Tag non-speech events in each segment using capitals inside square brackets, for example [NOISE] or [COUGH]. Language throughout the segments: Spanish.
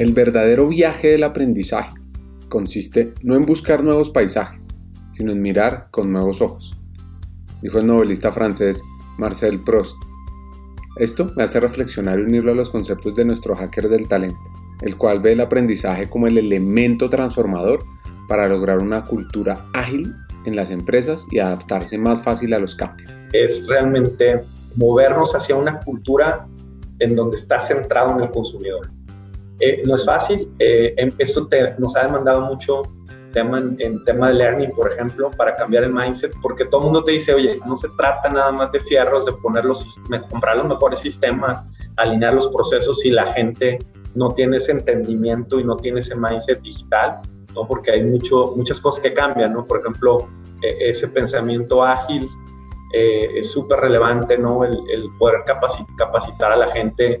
El verdadero viaje del aprendizaje consiste no en buscar nuevos paisajes, sino en mirar con nuevos ojos, dijo el novelista francés Marcel Proust. Esto me hace reflexionar y unirlo a los conceptos de nuestro hacker del talento, el cual ve el aprendizaje como el elemento transformador para lograr una cultura ágil en las empresas y adaptarse más fácil a los cambios. Es realmente movernos hacia una cultura en donde está centrado en el consumidor. Eh, no es fácil, eh, esto nos ha demandado mucho tema en, tema de learning, por ejemplo, para cambiar el mindset, porque todo el mundo te dice, oye, no se trata nada más de fierros, de poner los, comprar los mejores sistemas, alinear los procesos si la gente no tiene ese entendimiento y no tiene ese mindset digital, ¿no? Porque hay mucho, muchas cosas que cambian, ¿no? Por ejemplo, e, ese pensamiento ágil eh, es súper relevante, ¿no? El poder capacitar a la gente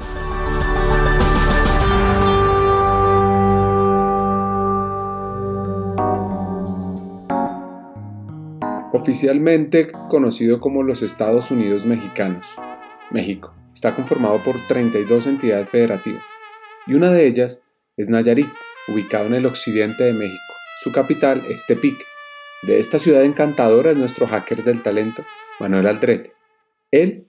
Oficialmente conocido como los Estados Unidos Mexicanos, México está conformado por 32 entidades federativas y una de ellas es Nayarit, ubicado en el occidente de México. Su capital es Tepic. De esta ciudad encantadora es nuestro hacker del talento, Manuel Aldrete. Él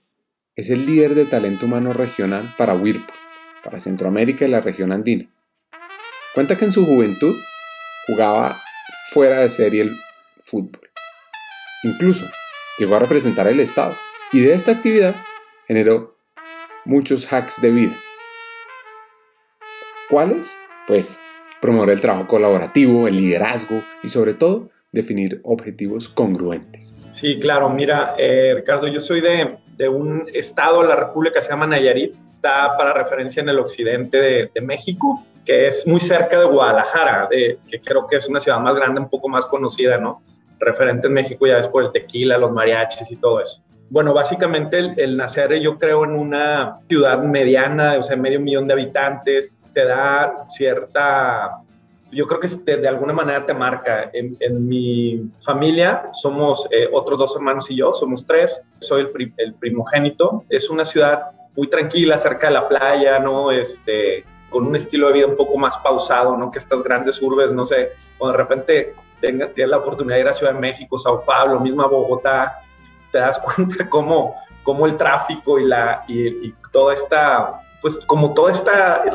es el líder de talento humano regional para Whirlpool, para Centroamérica y la región andina. Cuenta que en su juventud jugaba fuera de serie el fútbol Incluso llegó a representar el Estado y de esta actividad generó muchos hacks de vida. ¿Cuáles? Pues promover el trabajo colaborativo, el liderazgo y sobre todo definir objetivos congruentes. Sí, claro. Mira, eh, Ricardo, yo soy de, un estado de la República se llama Nayarit, está para referencia en el occidente de, de México, que es muy cerca de Guadalajara, de, que creo que es una ciudad más grande, un poco más conocida, ¿no? Referente en México ya es por el tequila, los mariachis y todo eso. Bueno, básicamente el, nacer yo creo en una ciudad mediana, o sea, medio millón de habitantes, te da cierta, yo creo que de, alguna manera te marca. En, mi familia somos eh, otros dos hermanos y yo, somos tres, soy el, el, primogénito. Es una ciudad muy tranquila, cerca de la playa, ¿no? Este, con un estilo de vida un poco más pausado, ¿no? Que estas grandes urbes, no sé, o de repente tenga, tienes la oportunidad de ir a Ciudad de México, Sao Paulo, misma Bogotá, te das [LAUGHS] cuenta cómo, cómo el tráfico y, la, y, toda esta, pues como todo este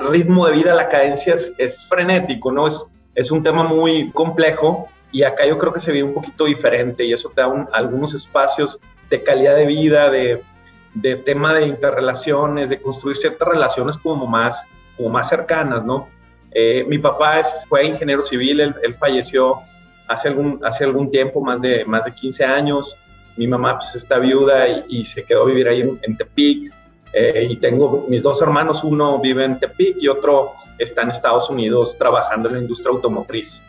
ritmo de vida, la cadencia es, frenético, ¿no? Es, es un tema muy complejo y acá yo creo que se vive un poquito diferente y eso te da algunos espacios de calidad de vida, de, de tema de interrelaciones, de construir ciertas relaciones como más, como más cercanas, ¿no? Eh, mi papá es, fue ingeniero civil, él, él falleció hace algún, hace algún tiempo, más de, más de 15 años. Mi mamá pues está viuda y, se quedó a vivir ahí en, Tepic. Eh, y tengo mis dos hermanos, uno vive en Tepic y otro está en Estados Unidos trabajando en la industria automotriz.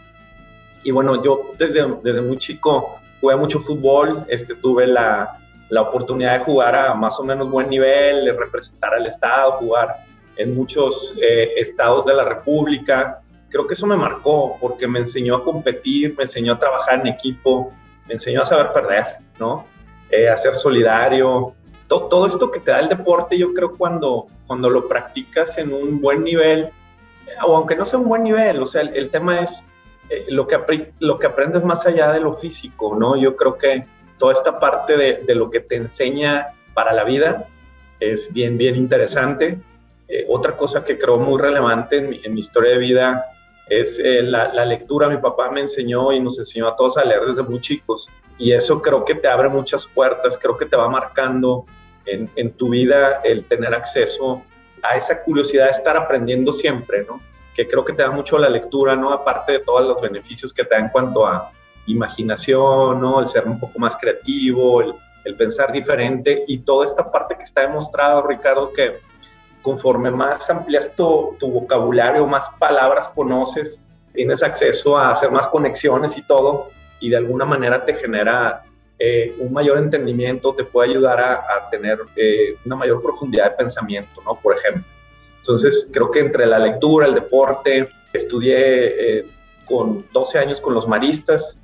Y bueno, yo desde, desde muy chico jugué mucho fútbol, este, tuve la, la oportunidad de jugar a más o menos buen nivel, de representar al Estado, jugar en muchos eh, estados de la República creo que eso me marcó porque me enseñó a competir, me enseñó a trabajar en equipo, me enseñó a saber perder, ¿no? Eh, a ser solidario. Todo, todo, esto que te da el deporte, yo creo cuando, cuando lo practicas en un buen nivel, eh, o aunque no sea un buen nivel, o sea, el, tema es eh, lo, que, lo que aprendes más allá de lo físico, ¿no? Yo creo que toda esta parte de, de lo que te enseña para la vida es bien, bien interesante. otra cosa que creo muy relevante en mi, en mi historia de vida es eh, la, lectura. Mi papá me enseñó y nos enseñó a todos a leer desde muy chicos. Y eso creo que te abre muchas puertas, creo que te va marcando en, en, tu vida el tener acceso a esa curiosidad de estar aprendiendo siempre, ¿no? Que creo que te da mucho la lectura, ¿no? Aparte de todos los beneficios que te da en cuanto a imaginación, ¿no? El ser un poco más creativo, el, el pensar diferente y toda esta parte que está demostrado, Ricardo, que conforme más amplias tu, vocabulario, más palabras conoces, tienes acceso a hacer más conexiones y todo, y de alguna manera te genera eh, un mayor entendimiento, te puede ayudar a, tener eh, una mayor profundidad de pensamiento, ¿no? Por ejemplo. Entonces, creo que entre la lectura, el deporte, estudié eh, con 12 años con los maristas,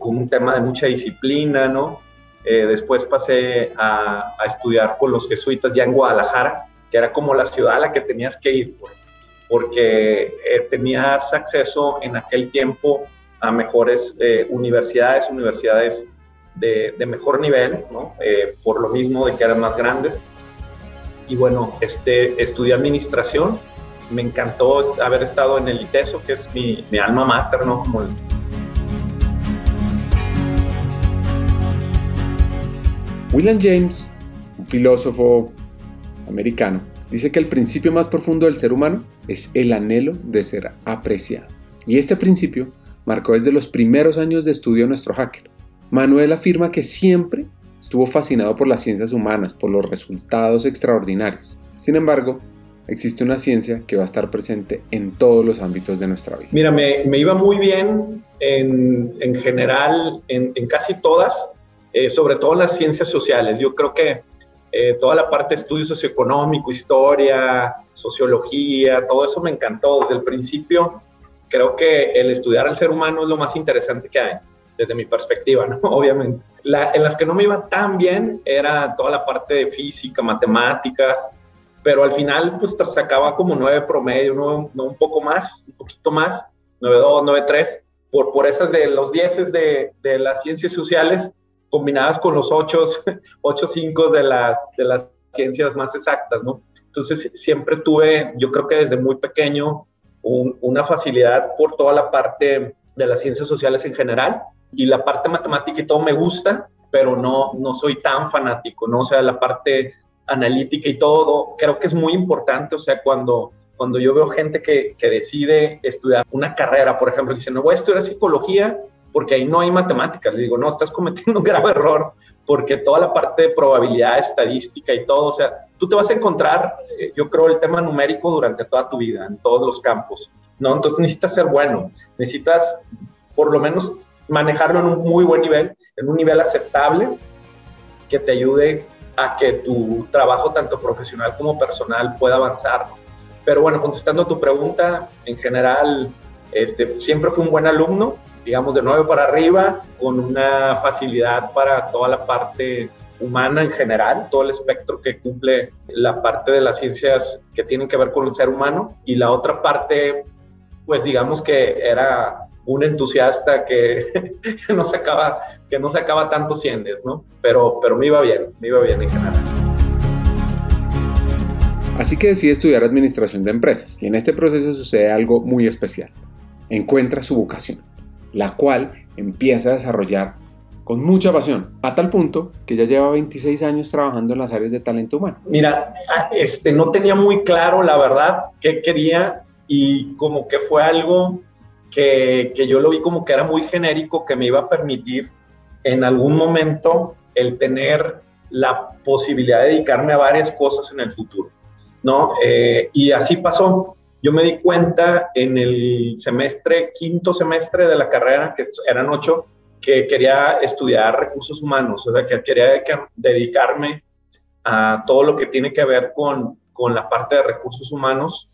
con un tema de mucha disciplina, ¿no? después pasé a, a, estudiar con los jesuitas ya en Guadalajara, que era como la ciudad a la que tenías que ir, porque tenías acceso en aquel tiempo a mejores universidades, universidades de, mejor nivel. Eh, por lo mismo de que eran más grandes. Y bueno, este, estudié administración, me encantó haber estado en el ITESO, que es mi, mi alma mater, ¿no? Como William James, un filósofo americano, dice que el principio más profundo del ser humano es el anhelo de ser apreciado. Y este principio marcó desde los primeros años de estudio nuestro hacker. Manuel afirma que siempre estuvo fascinado por las ciencias humanas, por los resultados extraordinarios. Sin embargo, existe una ciencia que va a estar presente en todos los ámbitos de nuestra vida. Mira, me, iba muy bien en, general, en, casi todas, eh, sobre todo en las ciencias sociales. Yo creo que eh, toda la parte de estudio socioeconómico, historia, sociología, todo eso me encantó desde el principio. Creo que el estudiar al ser humano es lo más interesante que hay desde mi perspectiva, ¿no? [LAUGHS] Obviamente. en las que no me iba tan bien era toda la parte de física, matemáticas, pero al final pues sacaba como nueve promedio, no, un poco más, un poquito más, 9.2, 9.3, por, por esas de los dieces de, de las ciencias sociales combinadas con los 8, 8.5 [LAUGHS] de las, de las ciencias más exactas, ¿no? Entonces siempre tuve, yo creo que desde muy pequeño, una facilidad por toda la parte de las ciencias sociales en general y la parte matemática y todo me gusta, pero no, no soy tan fanático, ¿no? O sea, la parte analítica y todo, creo que es muy importante, o sea, cuando, cuando yo veo gente que, que decide estudiar una carrera, por ejemplo, dice, no voy a estudiar psicología porque ahí no hay matemáticas, le digo, no, estás cometiendo un grave error, porque toda la parte de probabilidad, estadística y todo, o sea, tú te vas a encontrar, eh, yo creo, el tema numérico durante toda tu vida, en todos los campos, ¿no? Entonces necesitas ser bueno, necesitas por lo menos manejarlo en un muy buen nivel, en un nivel aceptable, que te ayude a que tu trabajo, tanto profesional como personal, pueda avanzar. Pero bueno, contestando a tu pregunta, en general, este, siempre fui un buen alumno, digamos de 9 para arriba, con una facilidad para toda la parte humana en general, todo el espectro que cumple la parte de las ciencias que tienen que ver con el ser humano y la otra parte, pues digamos que era un entusiasta que, [LAUGHS] no sacaba, que no sacaba tantos ciendes, ¿no? Pero, pero me iba bien, me iba bien en general. Así que decide estudiar administración de empresas y en este proceso sucede algo muy especial. Encuentra su vocación, la cual empieza a desarrollar con mucha pasión, a tal punto que ya lleva 26 años trabajando en las áreas de talento humano. Mira, este, no tenía muy claro la verdad qué quería y como que fue algo que, yo lo vi como que era muy genérico, que me iba a permitir en algún momento el tener la posibilidad de dedicarme a varias cosas en el futuro, ¿no? Eh, y así pasó. Yo me di cuenta en el semestre, quinto semestre de la carrera, que eran ocho, que quería estudiar recursos humanos, o sea, que quería dedicarme a todo lo que tiene que ver con, con la parte de recursos humanos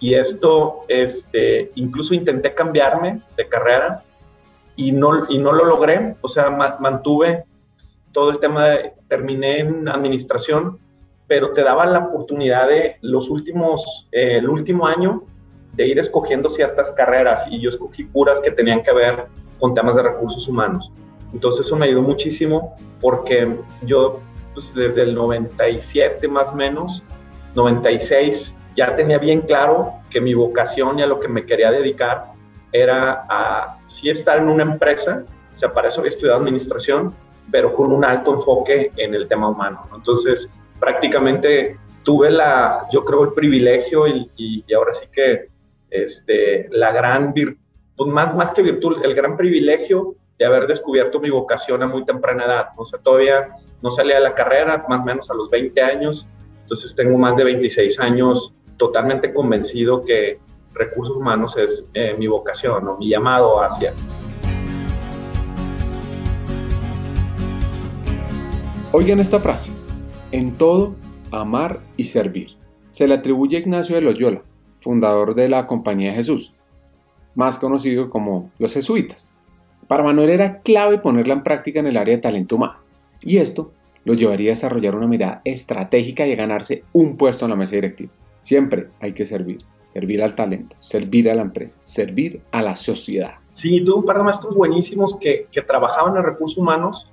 y esto, este, incluso intenté cambiarme de carrera y no, y no lo logré. O sea, mantuve todo el tema de, terminé en administración, pero te daban la oportunidad de los últimos, eh, el último año de ir escogiendo ciertas carreras y yo escogí puras que tenían que ver con temas de recursos humanos. Entonces eso me ayudó muchísimo porque yo pues, desde el 97 más o menos, 96, ya tenía bien claro que mi vocación y a lo que me quería dedicar era a sí estar en una empresa, o sea, para eso había estudiado administración, pero con un alto enfoque en el tema humano. Entonces, prácticamente tuve la, yo creo, el privilegio y, ahora sí que este, la gran virtud, pues más, más que virtud, el gran privilegio de haber descubierto mi vocación a muy temprana edad. O sea, todavía no salía de la carrera, más o menos a los 20 años, Entonces tengo más de 26 años totalmente convencido que recursos humanos es eh, mi vocación o mi llamado hacia. Oigan esta frase, en todo, amar y servir. Se le atribuye a Ignacio de Loyola, fundador de la Compañía de Jesús, más conocido como los jesuitas. Para Manuel era clave ponerla en práctica en el área de talento humano, y esto lo llevaría a desarrollar una mirada estratégica y a ganarse un puesto en la mesa directiva. Siempre hay que servir, servir al talento, servir a la empresa, servir a la sociedad. Sí, tuve un par de maestros buenísimos que, que trabajaban en recursos humanos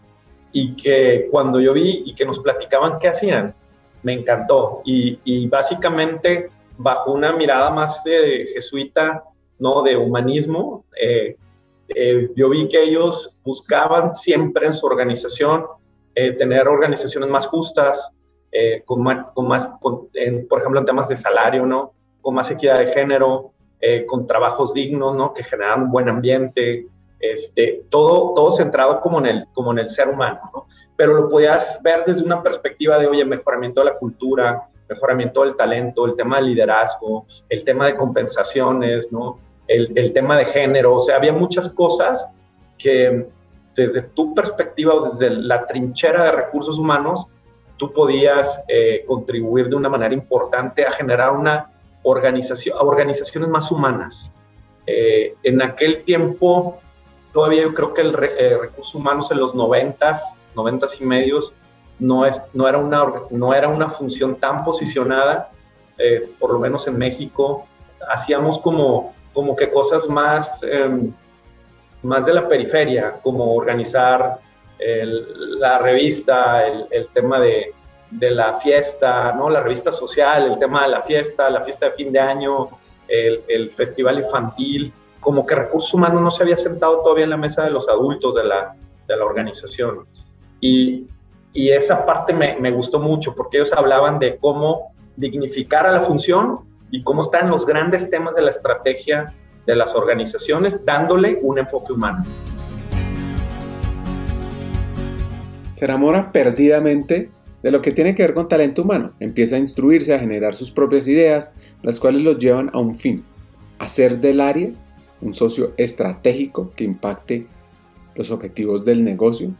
y que cuando yo vi y que nos platicaban qué hacían, me encantó. Y, y básicamente, bajo una mirada más de jesuita, ¿no? De humanismo, eh, eh, yo vi que ellos buscaban siempre en su organización eh, tener organizaciones más justas, con más, con más por ejemplo, en temas de salario, ¿no? Con más equidad de género, con trabajos dignos, ¿no? Que generan un buen ambiente, este, todo, todo centrado como en, el, como en el ser humano, ¿no? Pero lo podías ver desde una perspectiva de, oye, mejoramiento de la cultura, mejoramiento del talento, el tema del liderazgo, el tema de compensaciones, ¿no? El, el tema de género, o sea, había muchas cosas que desde tu perspectiva o desde la trinchera de recursos humanos, tú podías eh, contribuir de una manera importante a generar una organización, organizaciones más humanas. Eh, en aquel tiempo, todavía yo creo que el eh, recurso humano en los noventas, noventas y medios, no, es, no, era una, no era una función tan posicionada, eh, por lo menos en México. Hacíamos como, como que cosas más, em, más de la periferia, como organizar la revista, el, el tema de, de, la fiesta, ¿no? la revista social, el tema de la fiesta, la fiesta de fin de año, el, el festival infantil como que recursos humanos no se había sentado todavía en la mesa de los adultos de la, de la organización. Y, y esa parte me, me, gustó mucho porque ellos hablaban de cómo dignificar a la función y cómo están los grandes temas de la estrategia de las organizaciones dándole un enfoque humano. Se enamora perdidamente de lo que tiene que ver con talento humano. Empieza a instruirse, a generar sus propias ideas, las cuales los llevan a un fin, hacer del área un socio estratégico que impacte los objetivos del negocio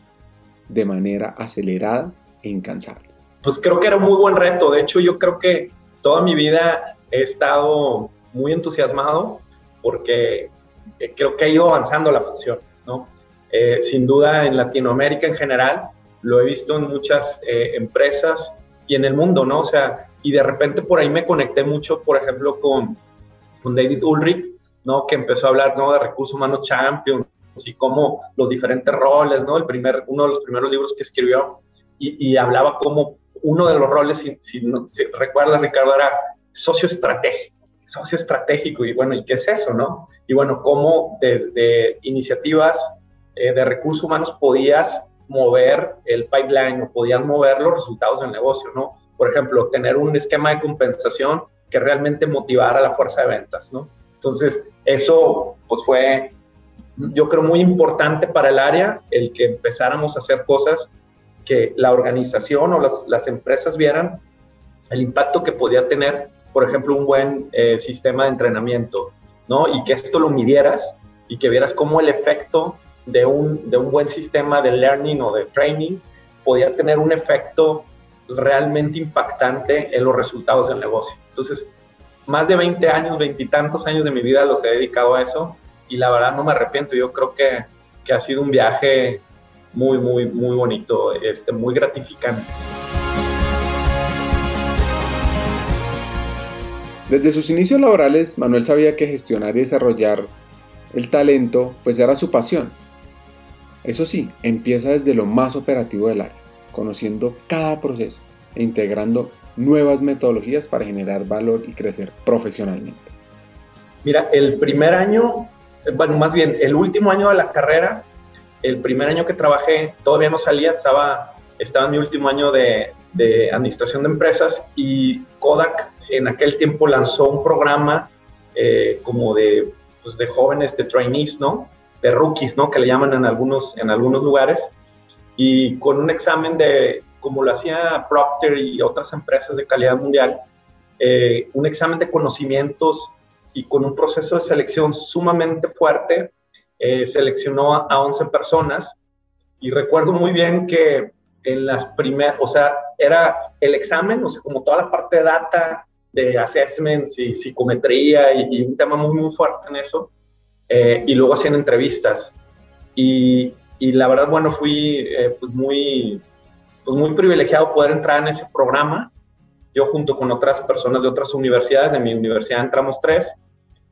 de manera acelerada e incansable? Pues creo que era un muy buen reto. De hecho, yo creo que toda mi vida he estado muy entusiasmado porque eh, creo que ha ido avanzando la función, ¿no? Eh, sin duda en Latinoamérica en general, lo he visto en muchas eh, empresas y en el mundo, ¿no? O sea, y de repente por ahí me conecté mucho, por ejemplo, con, con David Ulrich, ¿no? Que empezó a hablar, ¿no? De recursos humanos champions y cómo los diferentes roles, ¿no? El primer, uno de los primeros libros que escribió y, hablaba como uno de los roles, si, si, recuerdas, Ricardo, era socio estratégico, socio estratégico y bueno, ¿y qué es eso, no? Y bueno, cómo desde iniciativas eh, de recursos humanos podías mover el pipeline o podías mover los resultados del negocio, ¿no? Por ejemplo, tener un esquema de compensación que realmente motivara a la fuerza de ventas, ¿no? Entonces, eso pues fue, yo creo, muy importante para el área, el que empezáramos a hacer cosas que la organización o las, las empresas vieran el impacto que podía tener, por ejemplo, un buen eh, sistema de entrenamiento, ¿no? Y que esto lo midieras y que vieras cómo el efecto de un, de un buen sistema de learning o de training podía tener un efecto realmente impactante en los resultados del negocio. Entonces, más de 20 años, veintitantos años de mi vida los he dedicado a eso y la verdad no me arrepiento. Yo creo que, que ha sido un viaje muy, muy, muy bonito, este, muy gratificante. Desde sus inicios laborales, Manuel sabía que gestionar y desarrollar el talento pues era su pasión. Eso sí, empieza desde lo más operativo del área, conociendo cada proceso e integrando nuevas metodologías para generar valor y crecer profesionalmente? Mira, el primer año, bueno, más bien el último año de la carrera, el primer año que trabajé, todavía no salía, estaba, estaba en mi último año de, de administración de empresas y Kodak en aquel tiempo lanzó un programa eh, como de, pues de jóvenes, de trainees, ¿no? De rookies, ¿no? Que le llaman en algunos, en algunos lugares. Y con un examen de como lo hacía Procter y otras empresas de calidad mundial, eh, un examen de conocimientos y con un proceso de selección sumamente fuerte, eh, seleccionó a 11 personas y recuerdo muy bien que en las primeras, o sea, era el examen, o sea, como toda la parte de data, de assessments y psicometría y, un tema muy, muy fuerte en eso. Eh, y luego hacían entrevistas. Y, y la verdad, bueno, fui eh, pues muy, pues muy privilegiado poder entrar en ese programa. Yo junto con otras personas de otras universidades, de mi universidad entramos tres.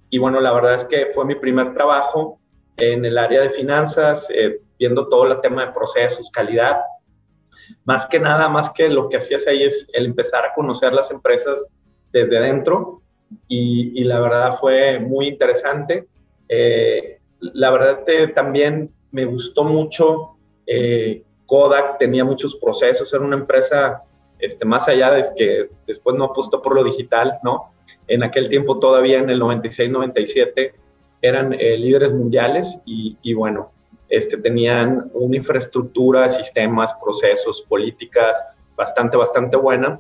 Y bueno, la verdad es que fue mi primer trabajo en el área de finanzas, eh, viendo todo el tema de procesos, calidad. Más que nada, más que lo que hacías ahí es el empezar a conocer las empresas desde dentro y, la verdad fue muy interesante. Eh, la verdad también me gustó mucho. Eh, Kodak tenía muchos procesos, era una empresa este, más allá de que después no apostó por lo digital, ¿no? En aquel tiempo todavía en el 96-97 eran eh, líderes mundiales y, y, bueno, este, tenían una infraestructura, sistemas, procesos, políticas bastante, bastante buena.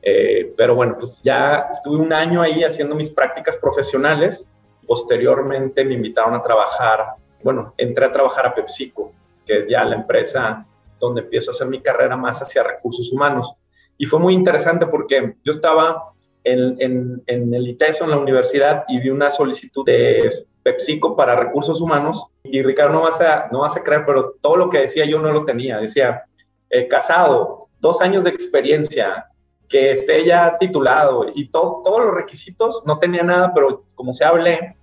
Eh, pero bueno, pues ya estuve un año ahí haciendo mis prácticas profesionales. Posteriormente me invitaron a trabajar, bueno, entré a trabajar a PepsiCo, que es ya la empresa donde empiezo a hacer mi carrera más hacia recursos humanos. Y fue muy interesante porque yo estaba en, en, en el ITESO, en la universidad, y vi una solicitud de PepsiCo para recursos humanos y Ricardo no vas a, no vas a creer, pero todo lo que decía yo no lo tenía. Decía, eh, casado, dos años de experiencia, que esté ya titulado y todo, todos los requisitos, no tenía nada, pero como se hablé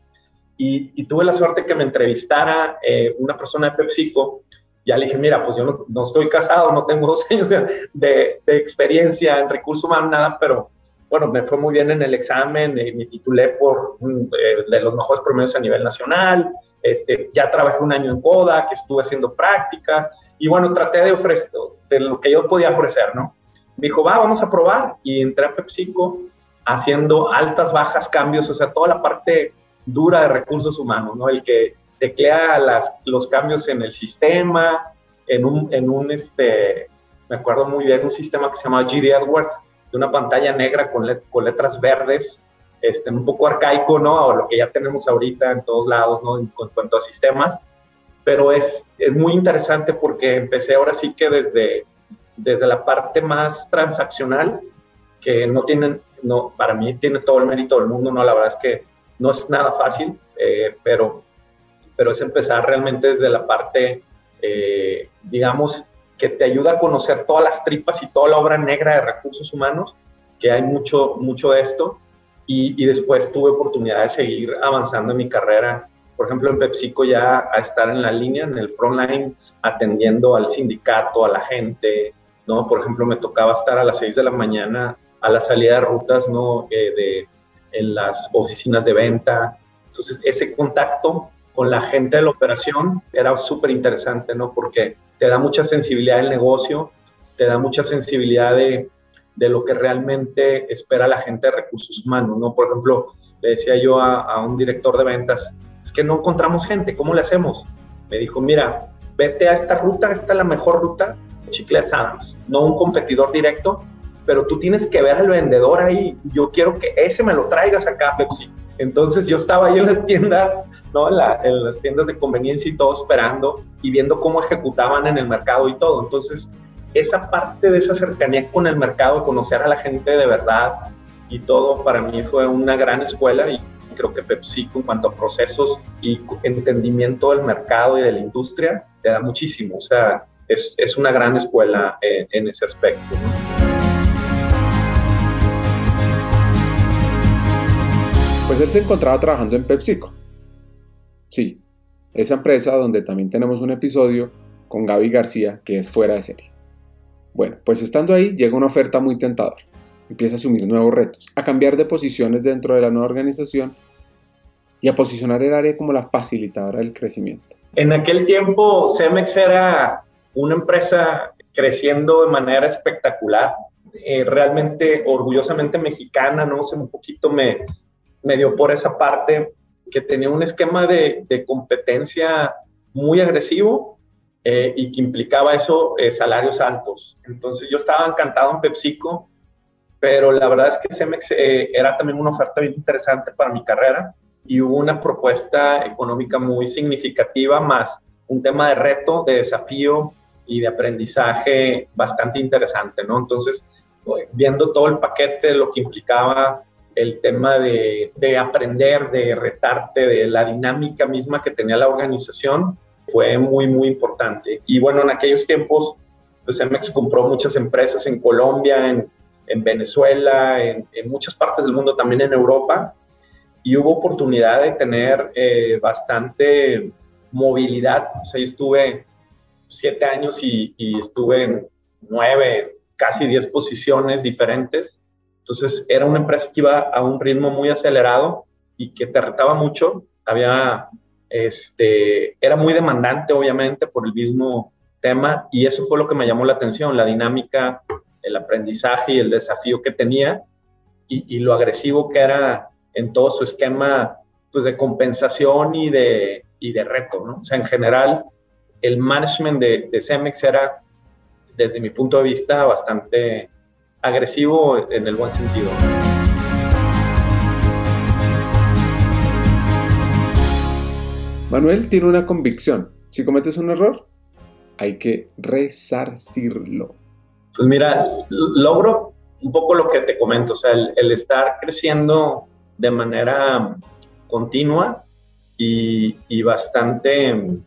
y, tuve la suerte que me entrevistara eh, una persona de PepsiCo, ya le dije, mira, pues yo no, estoy casado, no tengo dos años de, de, experiencia en recursos humanos, nada, pero bueno, me fue muy bien en el examen, y me titulé por eh, de los mejores promedios a nivel nacional, este, ya trabajé un año en Kodak, que estuve haciendo prácticas, y bueno, traté de ofrecer, de lo que yo podía ofrecer, ¿no? Me dijo, va, vamos a probar, y entré a PepsiCo haciendo altas, bajas, cambios, o sea, toda la parte dura de recursos humanos, ¿no? El que teclea las, los cambios en el sistema, en un, en un, este, me acuerdo muy bien, un sistema que se llama GD Edwards, de una pantalla negra con, con letras verdes, este, un poco arcaico, ¿no? O lo que ya tenemos ahorita en todos lados, ¿no? En, cuanto a sistemas. Pero es, es muy interesante porque empecé ahora sí que desde, desde la parte más transaccional, que no tienen, no, para mí tiene todo el mérito del mundo, ¿no? La verdad es que no es nada fácil, eh, pero, pero es empezar realmente desde la parte, eh, digamos, que te ayuda a conocer todas las tripas y toda la obra negra de recursos humanos, que hay mucho, mucho de esto. Y, después tuve oportunidad de seguir avanzando en mi carrera, por ejemplo, en PepsiCo ya a estar en la línea, en el frontline, atendiendo al sindicato, a la gente, ¿no? Por ejemplo, me tocaba estar a las 6 de la mañana a la salida de rutas, ¿no? Eh, de, en las oficinas de venta. Entonces, ese contacto con la gente de la operación era súper interesante, ¿no? Porque te da mucha sensibilidad del negocio, te da mucha sensibilidad de, de, lo que realmente espera la gente de recursos humanos, ¿no? Por ejemplo, le decía yo a, un director de ventas, es que no encontramos gente, ¿cómo le hacemos? Me dijo, mira, vete a esta ruta, esta es la mejor ruta, Chicles Adams, no un competidor directo, pero tú tienes que ver al vendedor ahí, yo quiero que ese me lo traigas acá, Pepsi. Entonces yo estaba ahí en las tiendas ¿no? En, las tiendas de conveniencia y todo esperando y viendo cómo ejecutaban en el mercado y todo. Entonces, esa parte de esa cercanía con el mercado, conocer a la gente de verdad y todo, para mí fue una gran escuela y creo que PepsiCo en cuanto a procesos y entendimiento del mercado y de la industria te da muchísimo. O sea, es, es una gran escuela en, en ese aspecto. Pues él se encontraba trabajando en PepsiCo Sí, esa empresa donde también tenemos un episodio con Gaby García que es fuera de serie. Bueno, pues estando ahí llega una oferta muy tentadora. Empieza a asumir nuevos retos, a cambiar de posiciones dentro de la nueva organización y a posicionar el área como la facilitadora del crecimiento. En aquel tiempo Cemex era una empresa creciendo de manera espectacular, eh, realmente orgullosamente mexicana, no sé, un poquito me, me dio por esa parte que tenía un esquema de, competencia muy agresivo eh, y que implicaba eso, eh, salarios altos. Entonces yo estaba encantado en PepsiCo, pero la verdad es que Cemex eh, era también una oferta bien interesante para mi carrera y hubo una propuesta económica muy significativa, más un tema de reto, de desafío y de aprendizaje bastante interesante, ¿no? Entonces, viendo todo el paquete de lo que implicaba el tema de, de, aprender, de retarte, de la dinámica misma que tenía la organización, fue muy, muy importante. Y bueno, en aquellos tiempos, pues Cemex compró muchas empresas en Colombia, en, en Venezuela, en, en, muchas partes del mundo, también en Europa, y hubo oportunidad de tener eh, bastante movilidad. O sea, yo estuve siete años y, y estuve en nueve, casi diez posiciones diferentes. Entonces, era una empresa que iba a un ritmo muy acelerado y que te retaba mucho. Había este, era muy demandante, obviamente, por el mismo tema, y eso fue lo que me llamó la atención, la dinámica, el aprendizaje y el desafío que tenía, y, lo agresivo que era en todo su esquema pues, de compensación y de, y de reto. ¿no? O sea, en general, el management de, de Cemex era, desde mi punto de vista, bastante agresivo en el buen sentido. Manuel tiene una convicción. Si cometes un error, hay que resarcirlo. Pues mira, logro un poco lo que te comento, o sea, el, estar creciendo de manera continua y, bastante,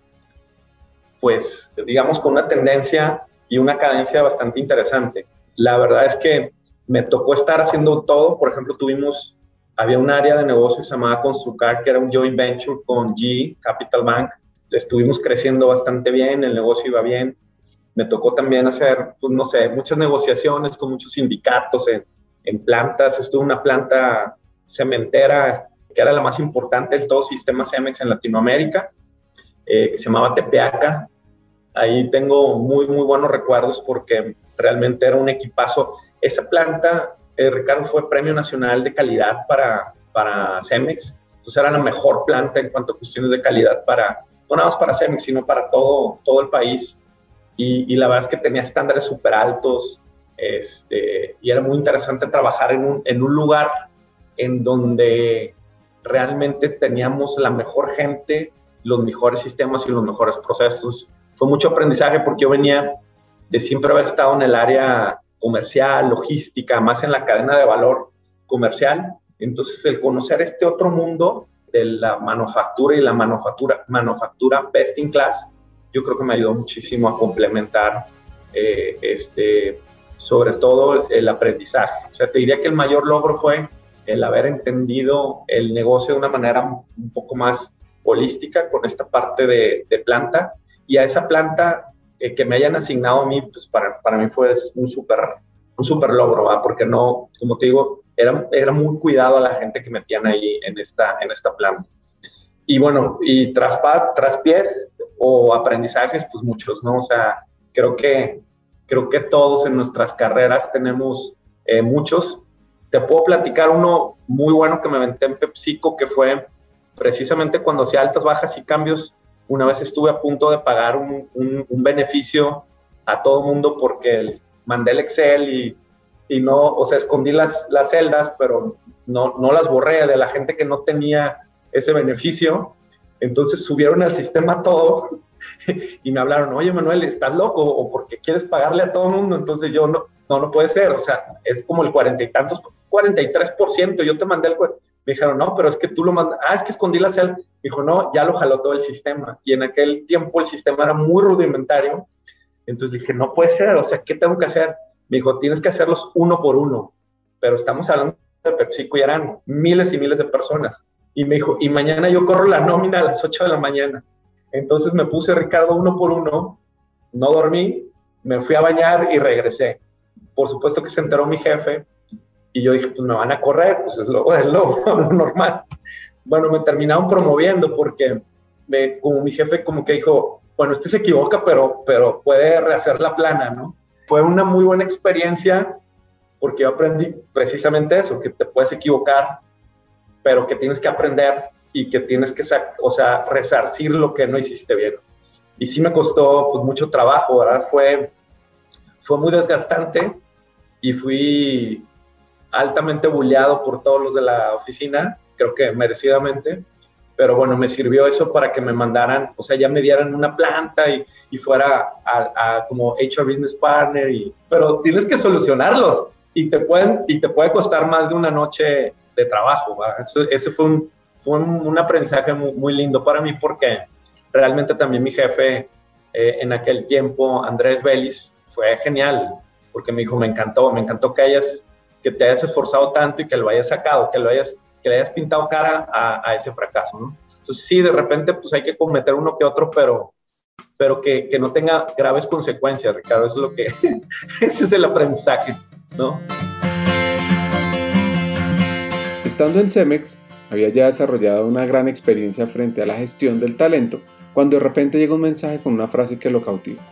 pues, digamos, con una tendencia y una cadencia bastante interesante. La verdad es que me tocó estar haciendo todo, por ejemplo, tuvimos había un área de negocio que se llamaba Construcar, que era un joint venture con G Capital Bank. Estuvimos creciendo bastante bien, el negocio iba bien. Me tocó también hacer, pues no sé, muchas negociaciones con muchos sindicatos en, en plantas. Estuve en una planta cementera que era la más importante del todo sistema Cemex en Latinoamérica, eh, que se llamaba Tepeaca. Ahí tengo muy, muy buenos recuerdos porque realmente era un equipazo. Esa planta eh, Ricardo fue Premio Nacional de Calidad para, para Cemex. Entonces era la mejor planta en cuanto a cuestiones de calidad para, no nada más para Cemex, sino para todo, todo el país. Y, la verdad es que tenía estándares súper altos este, y era muy interesante trabajar en un, en un lugar en donde realmente teníamos la mejor gente, los mejores sistemas y los mejores procesos. Fue mucho aprendizaje porque yo venía siempre haber estado en el área comercial, logística, más en la cadena de valor comercial. Entonces, el conocer este otro mundo de la manufactura y la manufactura, manufactura best in class, yo creo que me ayudó muchísimo a complementar eh, este, sobre todo el aprendizaje. O sea, te diría que el mayor logro fue el haber entendido el negocio de una manera un poco más holística con esta parte de planta y a esa planta eh, que me hayan asignado a mí, pues para, para mí fue un súper un super logro, porque no, como te digo, era, era muy cuidado a la gente que metían ahí en esta, en esta planta. Y bueno, y tras, tras pies o aprendizajes, pues muchos, ¿no? O sea, creo que, creo que todos en nuestras carreras tenemos eh, muchos. Te puedo platicar uno muy bueno que me aventé en PepsiCo, que fue precisamente cuando hacía altas, bajas y cambios una vez estuve a punto de pagar un, beneficio a todo mundo porque mandé el Excel y, no, o sea, escondí las, las celdas, pero no, no las borré de la gente que no tenía ese beneficio. Entonces subieron al sistema todo [LAUGHS] y me hablaron, oye Manuel, ¿estás loco o porque quieres pagarle a todo el mundo? Entonces yo no, no, no puede ser, o sea, es como el cuarenta y tantos, 43%, yo te mandé el... Me dijeron, no, pero es que tú lo mandas, ah, es que escondí la celda. Dijo, no, ya lo jaló todo el sistema. Y en aquel tiempo el sistema era muy rudimentario. Entonces dije, no puede ser, o sea, ¿qué tengo que hacer? Me dijo, tienes que hacerlos uno por uno. Pero estamos hablando de PepsiCo y eran miles y miles de personas. Y me dijo, y mañana yo corro la nómina a las 8 de la mañana. Entonces me puse Ricardo uno por uno, no dormí, me fui a bañar y regresé. Por supuesto que se enteró mi jefe y yo dije, pues me van a correr, pues es lo, [LAUGHS] es lo, normal. Bueno, me terminaron promoviendo porque me, como mi jefe como que dijo, bueno, este se equivoca, pero, pero puede rehacer la plana, ¿no? Fue una muy buena experiencia porque yo aprendí precisamente eso, que te puedes equivocar, pero que tienes que aprender y que tienes que, o sea, resarcir lo que no hiciste bien. y sí me costó pues, mucho trabajo, ¿verdad? Fue, fue muy desgastante y fui altamente bulleado por todos los de la oficina, creo que merecidamente, pero bueno, me sirvió eso para que me mandaran, o sea, ya me dieran una planta y, y fuera a, como HR Business Partner, y, pero tienes que solucionarlos y te, pueden, y te puede costar más de una noche de trabajo. ese fue un, fue un, aprendizaje muy, muy, lindo para mí porque realmente también mi jefe eh, en aquel tiempo, Andrés Vélez, fue genial porque me dijo, me encantó, me encantó que hayas, que te hayas esforzado tanto y que lo hayas sacado, que lo hayas que le hayas pintado cara a, ese fracaso, ¿no? Entonces sí, de repente pues hay que cometer uno que otro, pero, pero que, que no tenga graves consecuencias, Ricardo, eso es lo que, [LAUGHS] ese es el aprendizaje, ¿no? Estando en Cemex, había ya desarrollado una gran experiencia frente a la gestión del talento, cuando de repente llega un mensaje con una frase que lo cautiva.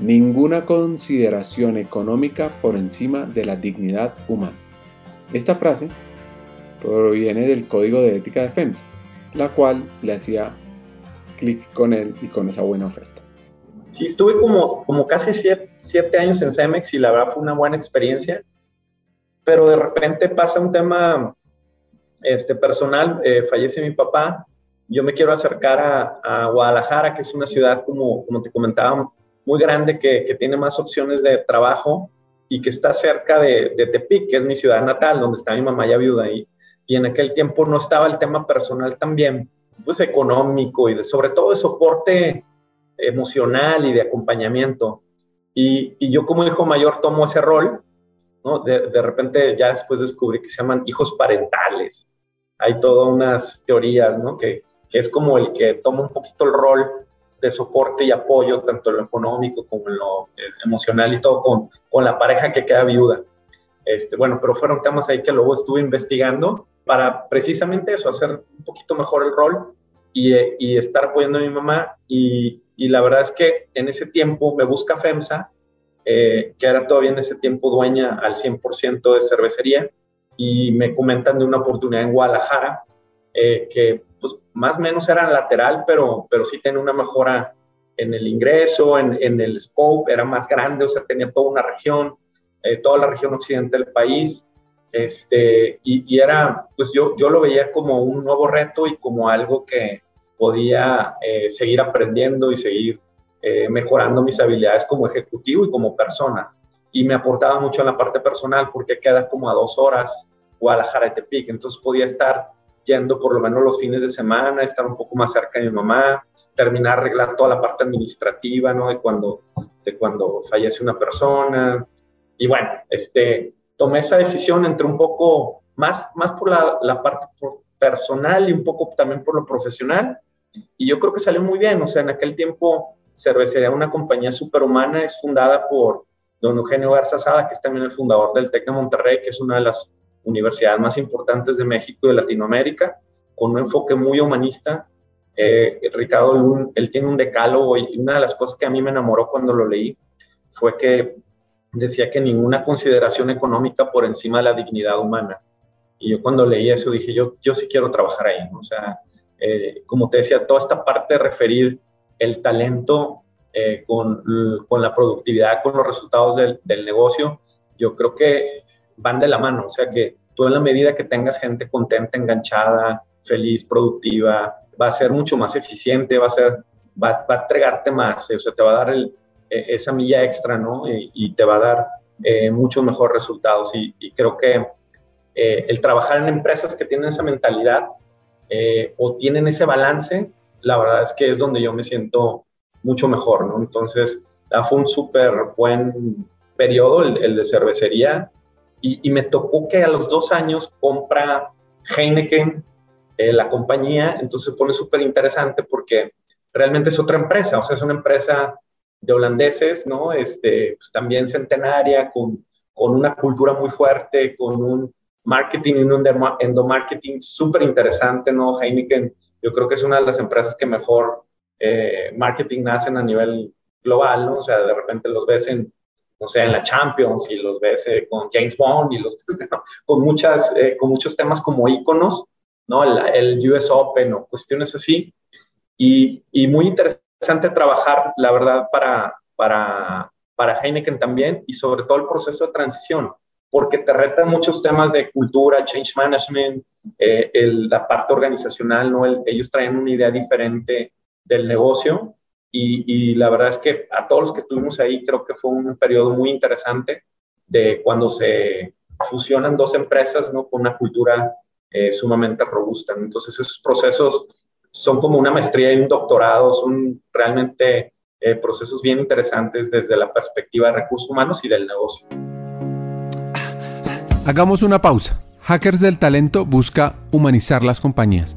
Ninguna consideración económica por encima de la dignidad humana. Esta frase proviene del código de ética de FEMS, la cual le hacía clic con él y con esa buena oferta. Sí, estuve como, como casi siete, años en Cemex y la verdad fue una buena experiencia, pero de repente pasa un tema este, personal, eh, fallece mi papá, yo me quiero acercar a, Guadalajara, que es una ciudad, como, como te comentaba, muy grande, que, tiene más opciones de trabajo y que está cerca de, de, Tepic, que es mi ciudad natal, donde está mi mamá ya viuda. Y, y en aquel tiempo no estaba el tema personal también, pues económico y sobre todo de soporte emocional y de acompañamiento. Y, y yo como hijo mayor tomo ese rol, ¿no? De, de, repente ya después descubrí que se llaman hijos parentales. Hay todas unas teorías, ¿no? Que, que es como el que toma un poquito el rol de soporte y apoyo, tanto en lo económico como en lo eh, emocional y todo, con, con la pareja que queda viuda. Este, bueno, pero fueron temas ahí que luego estuve investigando para precisamente eso, hacer un poquito mejor el rol y, y estar apoyando a mi mamá. Y, y, la verdad es que en ese tiempo me busca FEMSA, eh, que era todavía en ese tiempo dueña al 100% de cervecería, y me comentan de una oportunidad en Guadalajara, eh, que pues más o menos era lateral, pero, pero sí tenía una mejora en el ingreso, en, en el scope, era más grande, o sea, tenía toda una región, eh, toda la región occidental del país. Este, y, era, pues yo, yo lo veía como un nuevo reto y como algo que podía eh, seguir aprendiendo y seguir eh, mejorando mis habilidades como ejecutivo y como persona. Y me aportaba mucho en la parte personal porque queda como a dos horas Guadalajara y Tepic, entonces podía estar yendo por lo menos los fines de semana, estar un poco más cerca de mi mamá, terminar arreglar toda la parte administrativa, ¿no? De cuando, de cuando fallece una persona. Y bueno, este, tomé esa decisión entre un poco más, más por la, la parte personal y un poco también por lo profesional. Y yo creo que salió muy bien. O sea, en aquel tiempo Cervecería, una compañía superhumana, es fundada por don Eugenio Garza Sada, que es también el fundador del TEC de Monterrey, que es una de las universidades más importantes de México y de Latinoamérica, con un enfoque muy humanista. Eh, Ricardo, él tiene un decálogo y una de las cosas que a mí me enamoró cuando lo leí fue que decía que ninguna consideración económica por encima de la dignidad humana. Y yo cuando leí eso dije, yo, yo sí quiero trabajar ahí, O sea, eh, como te decía, toda esta parte de referir el talento eh, con, con, la productividad, con los resultados del, del, negocio, yo creo que van de la mano. O sea, que tú en la medida que tengas gente contenta, enganchada, feliz, productiva, va a ser mucho más eficiente, va a ser, va, va a entregarte más, o sea, te va a dar el, e, esa milla extra, ¿no? Y, te va a dar eh, muchos mejores resultados. Y, creo que eh, el trabajar en empresas que tienen esa mentalidad eh, o tienen ese balance, la verdad es que es donde yo me siento mucho mejor, ¿no? Entonces, fue un súper buen periodo el, de cervecería y, me tocó que a los dos años compra Heineken la compañía, entonces se pone súper interesante porque realmente es otra empresa, o sea, es una empresa de holandeses, ¿no? Este, pues también centenaria, con, con una cultura muy fuerte, con un marketing y un endomarketing súper interesante, ¿no? Heineken, yo creo que es una de las empresas que mejor eh, marketing hacen a nivel global, ¿no? O sea, de repente los ves en, no sé, en la Champions y los ves eh, con James Bond y los [LAUGHS] con, muchas, eh, con muchos temas como íconos, ¿no? El, el, US Open o cuestiones así. Y, y muy interesante trabajar, la verdad, para, para, para Heineken también y sobre todo el proceso de transición, porque te retan muchos temas de cultura, change management, eh, la parte organizacional, ¿no? ellos traen una idea diferente del negocio y, la verdad es que a todos los que estuvimos ahí creo que fue un periodo muy interesante de cuando se fusionan dos empresas ¿no? con una cultura eh, sumamente robusta. Entonces esos procesos son como una maestría y un doctorado, son realmente eh, procesos bien interesantes desde la perspectiva de recursos humanos y del negocio. Hagamos una pausa. Hackers del Talento busca humanizar las compañías,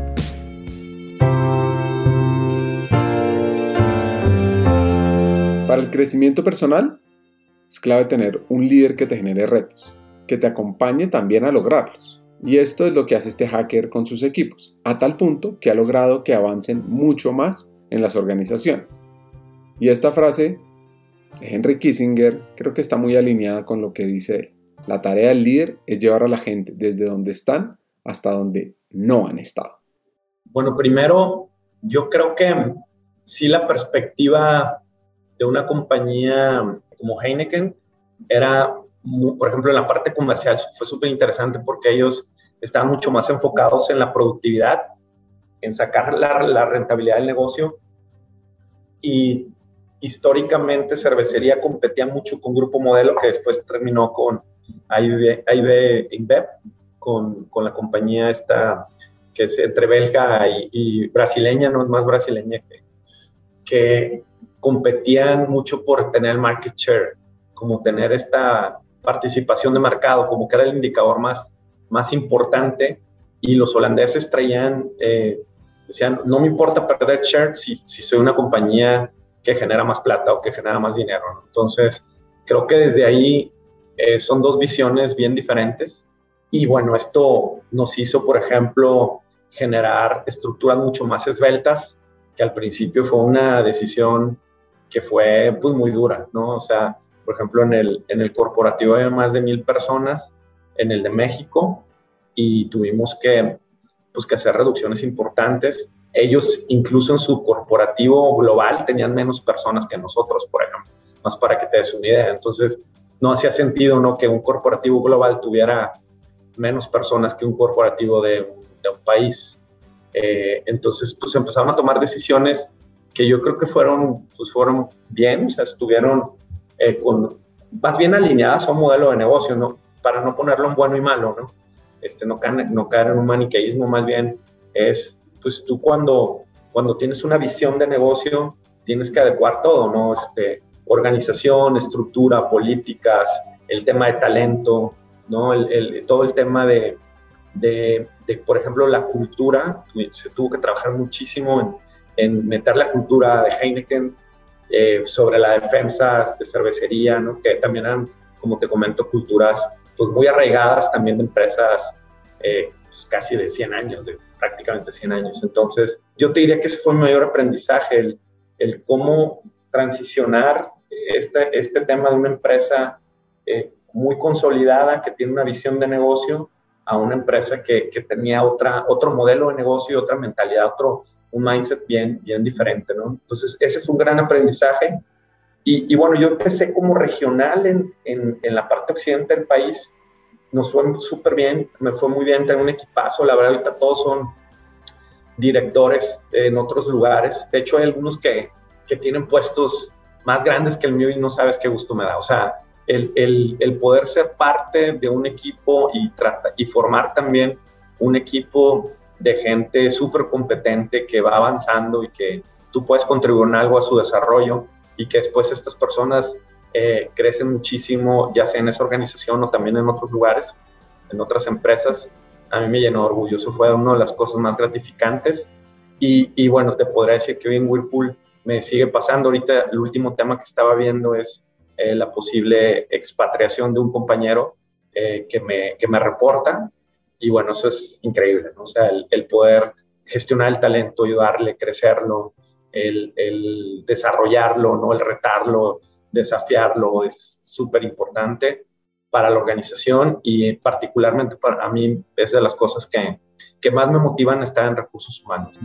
Para el crecimiento personal, es clave tener un líder que te genere retos que te acompañe también a lograrlos. Y esto es lo que hace este hacker con sus equipos, a tal punto que ha logrado que avancen mucho más en las organizaciones. Y esta frase de Henry Kissinger creo que está muy alineada con lo que dice él. La tarea del líder es llevar a la gente desde donde están hasta donde no han estado. Bueno, primero, yo creo que si la perspectiva de una compañía como Heineken era por ejemplo, en la parte comercial fue súper interesante porque ellos estaban mucho más enfocados en la productividad, en sacar la, rentabilidad del negocio. Y históricamente cervecería competía mucho con Grupo Modelo que después terminó con AIB, InBev, con, con, la compañía esta que es entre belga y, brasileña, no es más brasileña que, que competían mucho por tener el market share, como tener esta participación de mercado, como que era el indicador más, más importante, y los holandeses traían, eh, decían, no me importa perder share si, si, soy una compañía que genera más plata o que genera más dinero. Entonces, creo que desde ahí eh, son dos visiones bien diferentes. Y bueno, esto nos hizo, por ejemplo, generar estructuras mucho más esbeltas, que al principio fue una decisión que fue pues, muy dura, ¿no? O sea, por ejemplo, en el, en el corporativo había más de mil personas, en el de México, y tuvimos que, pues, que hacer reducciones importantes. Ellos, incluso en su corporativo global, tenían menos personas que nosotros, por ejemplo, más para que te des una idea. Entonces, no hacía sentido ¿no? que un corporativo global tuviera menos personas que un corporativo de, un país. Eh, entonces, pues empezaron a tomar decisiones que yo creo que fueron, pues fueron bien, o sea, estuvieron eh, con, más bien alineadas a un modelo de negocio, ¿no? Para no ponerlo en bueno y malo, ¿no? Este, no, no caer en un maniqueísmo, más bien es, pues tú cuando, cuando tienes una visión de negocio, tienes que adecuar todo, ¿no? Este, organización, estructura, políticas, el tema de talento, ¿no? El, el, todo el tema de, de, de, por ejemplo, la cultura, se tuvo que trabajar muchísimo en, en meter la cultura de Heineken eh, sobre la defensa de cervecería, ¿no? que también eran, como te comento, culturas pues, muy arraigadas también de empresas eh, pues, casi de 100 años, de prácticamente 100 años. Entonces, yo te diría que ese fue mi mayor aprendizaje, el, el cómo transicionar este, este tema de una empresa eh, muy consolidada, que tiene una visión de negocio, a una empresa que, que tenía otra, otro modelo de negocio, otra mentalidad, otro, un mindset bien, bien diferente, ¿no? Entonces, ese fue un gran aprendizaje. Y, bueno, yo empecé como regional en, en, en, la parte occidente del país. Nos fue súper bien, me fue muy bien, tengo un equipazo. La verdad, ahorita todos son directores en otros lugares. De hecho, hay algunos que, que tienen puestos más grandes que el mío y no sabes qué gusto me da. O sea, el, el, el poder ser parte de un equipo y, trata, y formar también un equipo de gente súper competente que va avanzando y que tú puedes contribuir en algo a su desarrollo y que después estas personas eh, crecen muchísimo, ya sea en esa organización o también en otros lugares, en otras empresas. A mí me llenó de orgullo, eso fue una de las cosas más gratificantes. Y, y bueno, te podría decir que hoy en Whirlpool me sigue pasando. Ahorita el último tema que estaba viendo es eh, la posible expatriación de un compañero eh, que, me, que me reporta. Y bueno, eso es increíble, ¿no? O sea, el, poder gestionar el talento, ayudarle, crecerlo, el, el desarrollarlo, ¿no? El retarlo, desafiarlo es súper importante para la organización y particularmente para mí es de las cosas que, que más me motivan estar en recursos humanos.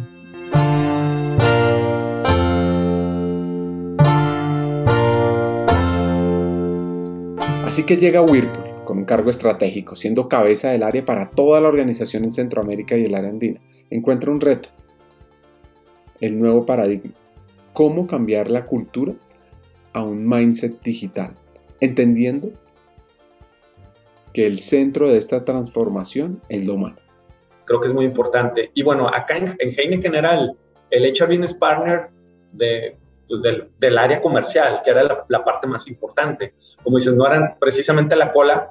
Así que llega Whirlpool con un cargo estratégico, siendo cabeza del área para toda la organización en Centroamérica y el área andina. Encuentra un reto, el nuevo paradigma. ¿Cómo cambiar la cultura a un mindset digital? Entendiendo que el centro de esta transformación es lo humano. Creo que es muy importante. Y bueno, acá en, en Heineken era el, HR Business Partner de, pues del, del, área comercial, que era la, la, parte más importante. Como dices, no eran precisamente la cola,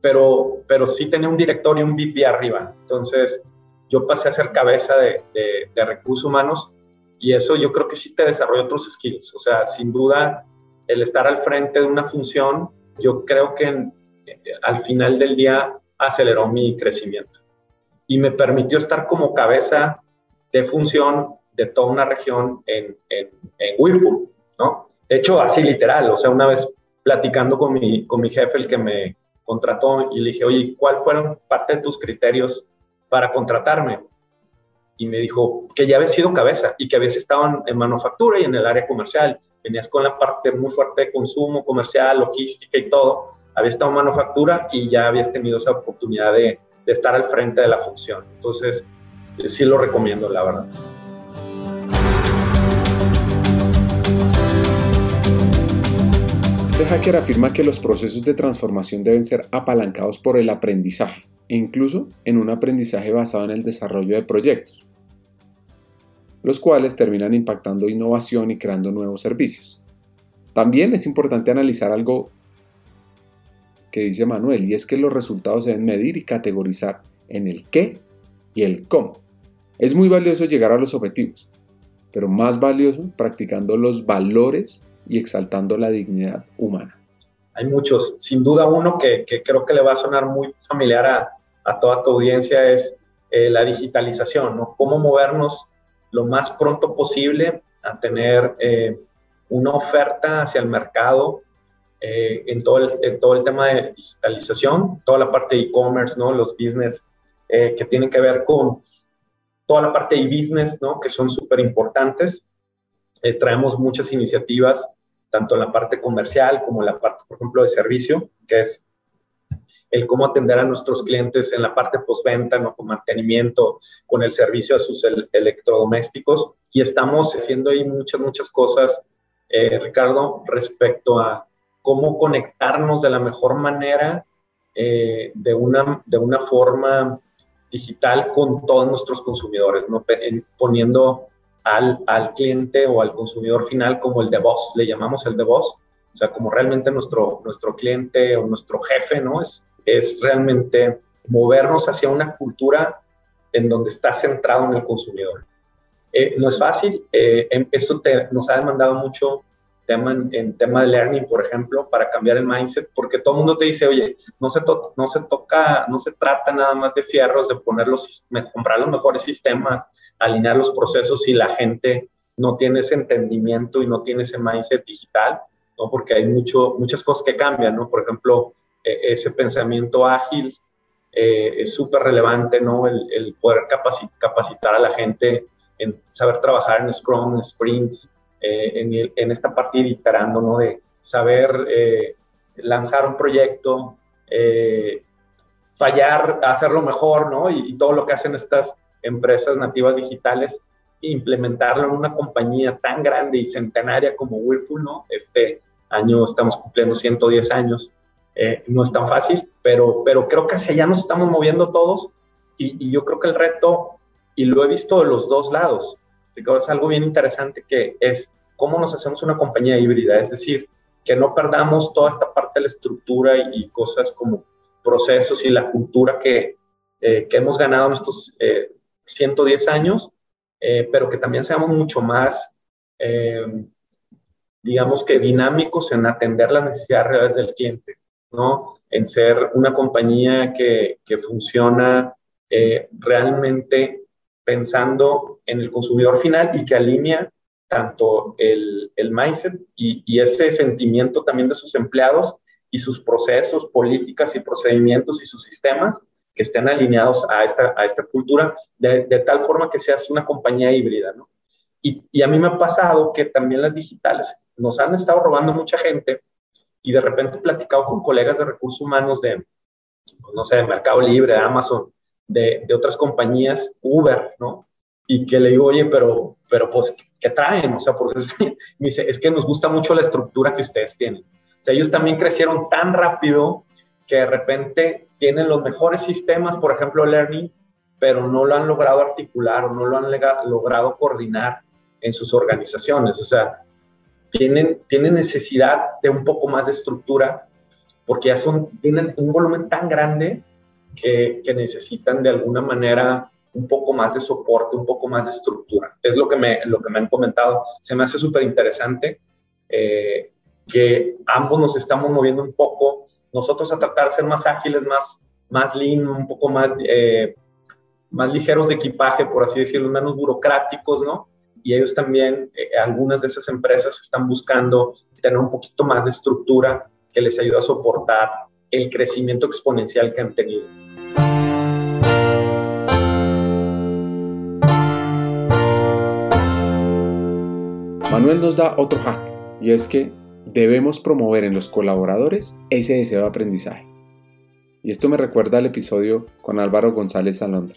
pero, pero sí tenía un director y un VP arriba. Entonces, yo pasé a ser cabeza de, de, recursos humanos y eso yo creo que sí te desarrolla otros skills. O sea, sin duda, el estar al frente de una función, yo creo que al final del día aceleró mi crecimiento y me permitió estar como cabeza de función de toda una región en, en, Whirlpool, ¿no? De hecho, así literal, o sea, una vez platicando con mi, con mi jefe, el que me contrató, y le dije, oye, ¿cuál fueron parte de tus criterios para contratarme? Y me dijo que ya habías sido cabeza y que habías estado en, en manufactura y en el área comercial. Venías con la parte muy fuerte de consumo comercial, logística y todo había estado en manufactura y ya habías tenido esa oportunidad de, de estar al frente de la función. Entonces, sí lo recomiendo, la verdad. Este hacker afirma que los procesos de transformación deben ser apalancados por el aprendizaje, e incluso en un aprendizaje basado en el desarrollo de proyectos, los cuales terminan impactando innovación y creando nuevos servicios. También es importante analizar algo que dice Manuel, y es que los resultados se deben medir y categorizar en el qué y el cómo. Es muy valioso llegar a los objetivos, pero más valioso practicando los valores y exaltando la dignidad humana. Hay muchos, sin duda uno que, creo que le va a sonar muy familiar a, toda tu audiencia es eh, la digitalización, ¿no? Cómo movernos lo más pronto posible a tener eh, una oferta hacia el mercado eh, en, todo el, todo el tema de digitalización, toda la parte de e-commerce, ¿no? los business eh, que tienen que ver con toda la parte de e-business, ¿no? que son súper importantes. Eh, traemos muchas iniciativas, tanto en la parte comercial como en la parte, por ejemplo, de servicio, que es el cómo atender a nuestros clientes en la parte postventa, ¿no? con mantenimiento, con el servicio a sus electrodomésticos. Y estamos haciendo ahí muchas, muchas cosas, Ricardo, respecto a cómo conectarnos de la mejor manera eh, de, una, de una forma digital con todos nuestros consumidores, ¿no? poniendo al, al, cliente o al consumidor final como el de voz, le llamamos el de voz, o sea, como realmente nuestro, nuestro cliente o nuestro jefe, ¿no? Es, es realmente movernos hacia una cultura en donde está centrado en el consumidor. Eh, no es fácil, eh, esto te, nos ha demandado mucho tema en, tema de learning, por ejemplo, para cambiar el mindset, porque todo el mundo te dice, oye, no se, no se toca, no se trata nada más de fierros, de poner los, comprar los mejores sistemas, alinear los procesos y la gente no tiene ese entendimiento y no tiene ese mindset digital, ¿no? Porque hay mucho, muchas cosas que cambian, ¿no? Por ejemplo, e, ese pensamiento ágil eh, es súper relevante, ¿no? El, el poder capacitar a la gente en saber trabajar en Scrum, en sprints, eh, en, esta partida iterando, ¿no? De saber eh, lanzar un proyecto, eh, fallar, hacerlo mejor, ¿no? Y, todo lo que hacen estas empresas nativas digitales, implementarlo en una compañía tan grande y centenaria como Whirlpool, ¿no? Este año estamos cumpliendo 110 años. no es tan fácil, pero, pero creo que hacia allá nos estamos moviendo todos y, y yo creo que el reto, y lo he visto de los dos lados, es algo bien interesante que es cómo nos hacemos una compañía híbrida, es decir, que no perdamos toda esta parte de la estructura y, cosas como procesos y la cultura que, eh, que hemos ganado en estos 110 eh, años, eh, pero que también seamos mucho más digamos que dinámicos en atender las necesidades reales del cliente, ¿no? En ser una compañía que, que funciona eh, realmente pensando en el consumidor final y que alinea tanto el, el mindset y, y ese sentimiento también de sus empleados y sus procesos, políticas y procedimientos y sus sistemas que estén alineados a esta, a esta cultura de, tal forma que seas una compañía híbrida. Y, y, a mí me ha pasado que también las digitales nos han estado robando mucha gente y de repente he platicado con colegas de recursos humanos de, pues, no sé, de Mercado Libre, de Amazon, de, otras compañías, Uber, ¿no? Y que le digo, oye, pero, pero pues, ¿qué traen? O sea, porque [LAUGHS] me dice, es que nos gusta mucho la estructura que ustedes tienen. O sea, ellos también crecieron tan rápido que de repente tienen los mejores sistemas, por ejemplo, Learning, pero no lo han logrado articular o no lo han logrado coordinar en sus organizaciones. O sea, tienen, tienen necesidad de un poco más de estructura porque ya son, tienen un volumen tan grande que, que, necesitan de alguna manera un poco más de soporte, un poco más de estructura. Es lo que me, lo que me han comentado. Se me hace súper interesante eh, que ambos nos estamos moviendo un poco, nosotros a tratar de ser más ágiles, más, más lean, un poco más, eh, más ligeros de equipaje, por así decirlo, menos burocráticos, ¿no? y ellos también, eh, algunas de esas empresas están buscando tener un poquito más de estructura que les ayude a soportar el crecimiento exponencial que han tenido. Manuel nos da otro hack y es que debemos promover en los colaboradores ese deseo de aprendizaje. Y esto me recuerda al episodio con Álvaro González Alondra,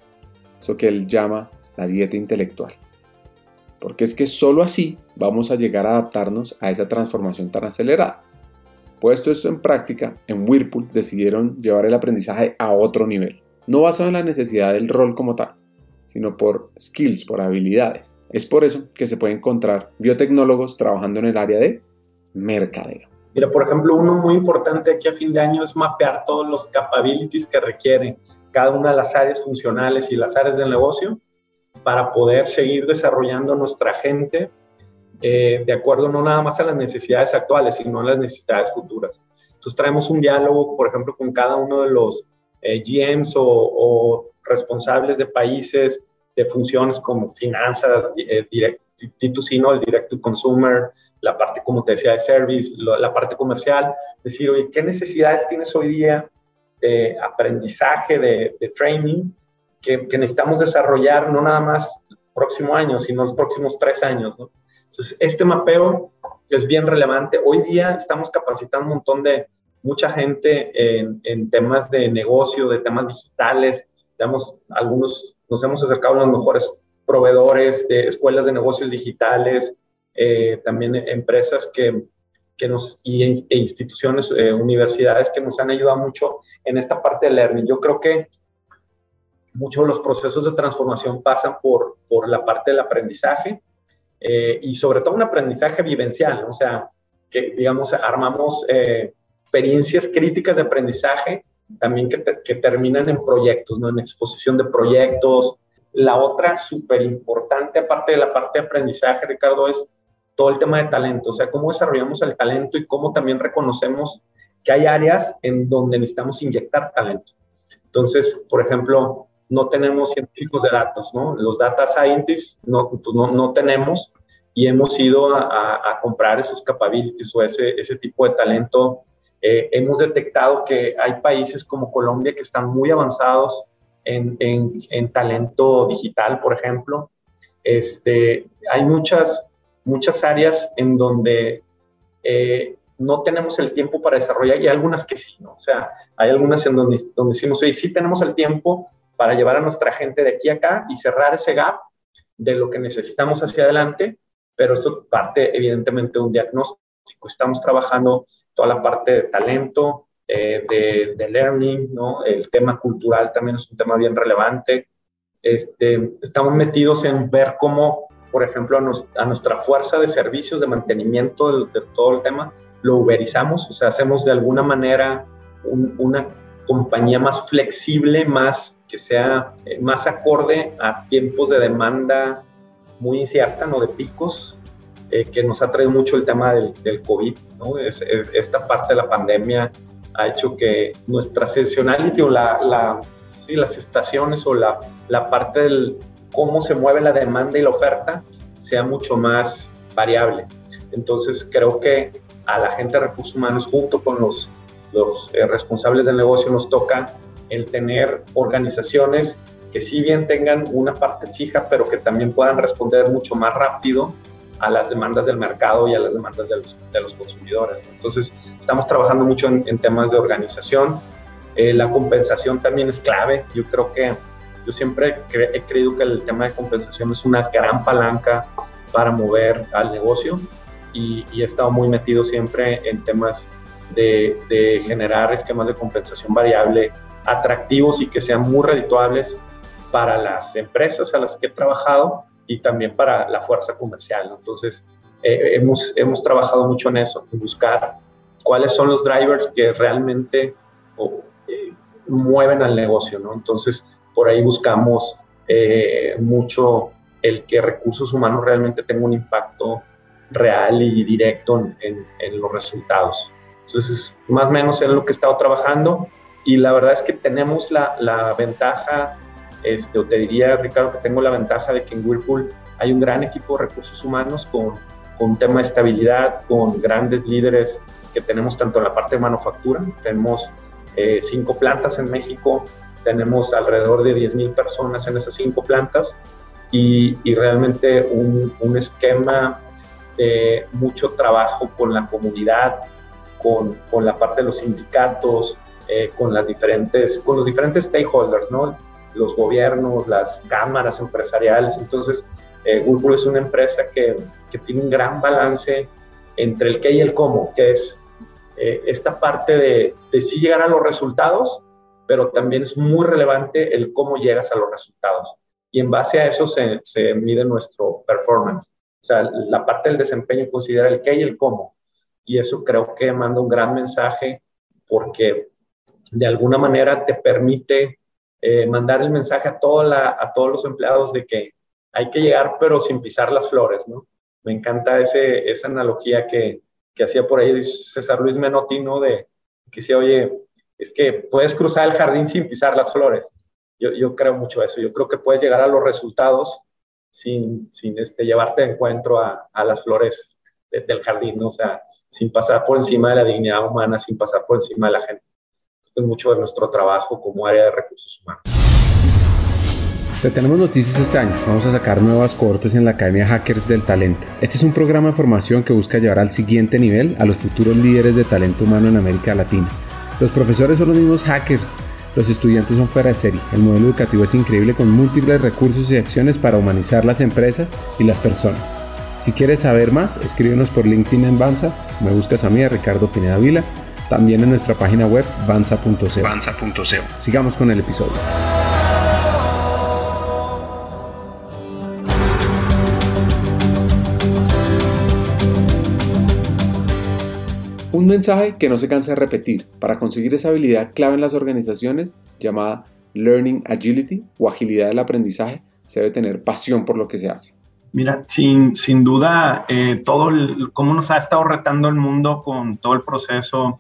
eso que él llama la dieta intelectual porque es que sólo así vamos a llegar a adaptarnos a esa transformación tan acelerada. Puesto esto en práctica, en Whirlpool decidieron llevar el aprendizaje a otro nivel, no basado en la necesidad del rol como tal, sino por skills, por habilidades. Es por eso que se puede encontrar biotecnólogos trabajando en el área de mercadeo. Mira, por ejemplo, uno muy importante aquí a fin de año es mapear todos los capabilities que requieren cada una de las áreas funcionales y las áreas del negocio para poder seguir desarrollando nuestra gente eh, de acuerdo no nada más a las necesidades actuales, sino a las necesidades futuras. Entonces traemos un diálogo, por ejemplo, con cada uno de los eh, GMs o, o, responsables de países de funciones como finanzas, eh, direct, D2C, el direct to consumer, la parte, como te decía, de service, la parte comercial, decir, oye, ¿qué necesidades tienes hoy día de aprendizaje, de, de training que, necesitamos desarrollar no nada más el próximo año, sino los próximos tres años. ¿no? Entonces, este mapeo es bien relevante. Hoy día estamos capacitando un montón de mucha gente en, en temas de negocio, de temas digitales. Tenemos algunos, nos hemos acercado a los mejores proveedores de escuelas de negocios digitales, eh, también empresas que, que nos, y, e instituciones, eh, universidades que nos han ayudado mucho en esta parte de learning. Yo creo que muchos de los procesos de transformación pasan por, por la parte del aprendizaje eh, y sobre todo un aprendizaje vivencial, ¿no? o sea, que digamos, armamos eh, experiencias críticas de aprendizaje también que, que, terminan en proyectos, ¿no? en exposición de proyectos. La otra súper importante, aparte de la parte de aprendizaje, Ricardo, es todo el tema de talento, o sea, cómo desarrollamos el talento y cómo también reconocemos que hay áreas en donde necesitamos inyectar talento. Entonces, por ejemplo, no tenemos científicos de datos, ¿no? Los data scientists no, pues no, no tenemos y hemos ido a, a, comprar esos capabilities o ese, ese tipo de talento. Eh, hemos detectado que hay países como Colombia que están muy avanzados en, en, en talento digital, por ejemplo. Este, hay muchas, muchas áreas en donde eh, no tenemos el tiempo para desarrollar y algunas que sí, ¿no? O sea, hay algunas en donde, donde decimos, oye, sí tenemos el tiempo, para llevar a nuestra gente de aquí a acá y cerrar ese gap de lo que necesitamos hacia adelante, pero esto parte evidentemente de un diagnóstico. Estamos trabajando toda la parte de talento, eh, de, de, learning, ¿no? El tema cultural también es un tema bien relevante. Este, estamos metidos en ver cómo, por ejemplo, a, nos, a nuestra fuerza de servicios de mantenimiento de, de, todo el tema, lo uberizamos, o sea, hacemos de alguna manera un, una compañía más flexible, más que sea eh, más acorde a tiempos de demanda muy incierta, no de picos, eh, que nos ha traído mucho el tema del, COVID, ¿no? Es, esta parte de la pandemia ha hecho que nuestra seasonality o la sí, las estaciones o la, la parte del cómo se mueve la demanda y la oferta sea mucho más variable. Entonces creo que a la gente de recursos humanos junto con los, los eh, responsables del negocio nos toca el tener organizaciones que si bien tengan una parte fija, pero que también puedan responder mucho más rápido a las demandas del mercado y a las demandas de los, de los consumidores. Entonces, estamos trabajando mucho en, temas de organización. Eh, la compensación también es clave. Yo creo que yo siempre he creído que el tema de compensación es una gran palanca para mover al negocio y, he estado muy metido siempre en temas de, generar esquemas de compensación variable atractivos y que sean muy redituables para las empresas a las que he trabajado y también para la fuerza comercial. Entonces, eh, hemos, hemos trabajado mucho en eso, en buscar cuáles son los drivers que realmente eh, mueven al negocio, ¿no? Entonces, por ahí buscamos eh, mucho el que recursos humanos realmente tenga un impacto real y directo en, los resultados. Entonces, más o menos es lo que he estado trabajando y la verdad es que tenemos la, la ventaja, este, o te diría, Ricardo, que tengo la ventaja de que en Whirlpool hay un gran equipo de recursos humanos con, con un tema de estabilidad, con grandes líderes que tenemos tanto en la parte de manufactura, tenemos eh, cinco plantas en México, tenemos alrededor de 10.000 personas en esas cinco plantas y, y realmente un, un esquema de mucho trabajo con la comunidad, con, con la parte de los sindicatos, eh, con, las diferentes, con los diferentes stakeholders, ¿no? los gobiernos, las cámaras empresariales. Entonces, eh, Google es una empresa que, que, tiene un gran balance entre el qué y el cómo, que es eh, esta parte de, de sí llegar a los resultados, pero también es muy relevante el cómo llegas a los resultados. Y en base a eso se, se mide nuestro performance. O sea, la parte del desempeño considera el qué y el cómo. Y eso creo que manda un gran mensaje porque de alguna manera te permite eh, mandar el mensaje a, a todos los empleados de que hay que llegar pero sin pisar las flores, ¿no? Me encanta ese, esa analogía que, que hacía por ahí César Luis Menotti, ¿no? De que decía, oye, es que puedes cruzar el jardín sin pisar las flores. Yo, yo creo mucho eso. Yo creo que puedes llegar a los resultados sin, sin este, llevarte de encuentro a, a las flores del jardín, ¿no? O sea, sin pasar por encima de la dignidad humana, sin pasar por encima de la gente. Es mucho de nuestro trabajo como área de recursos humanos. Te tenemos noticias este año. Vamos a sacar nuevas cohortes en la Academia Hackers del Talento. Este es un programa de formación que busca llevar al siguiente nivel a los futuros líderes de talento humano en América Latina. Los profesores son los mismos hackers los estudiantes son fuera de serie. El modelo educativo es increíble con múltiples recursos y acciones para humanizar las empresas y las personas. Si quieres saber más, escríbenos por LinkedIn en Banza, me buscas a mí, a Ricardo Pineda Vila, también en nuestra página web banza.co. Sigamos con el episodio. Un mensaje que no se cansa de repetir para conseguir esa habilidad clave en las organizaciones llamada Learning Agility o agilidad del aprendizaje, se debe tener pasión por lo que se hace. Mira, sin, sin duda, eh, todo el, cómo nos ha estado retando el mundo con todo el proceso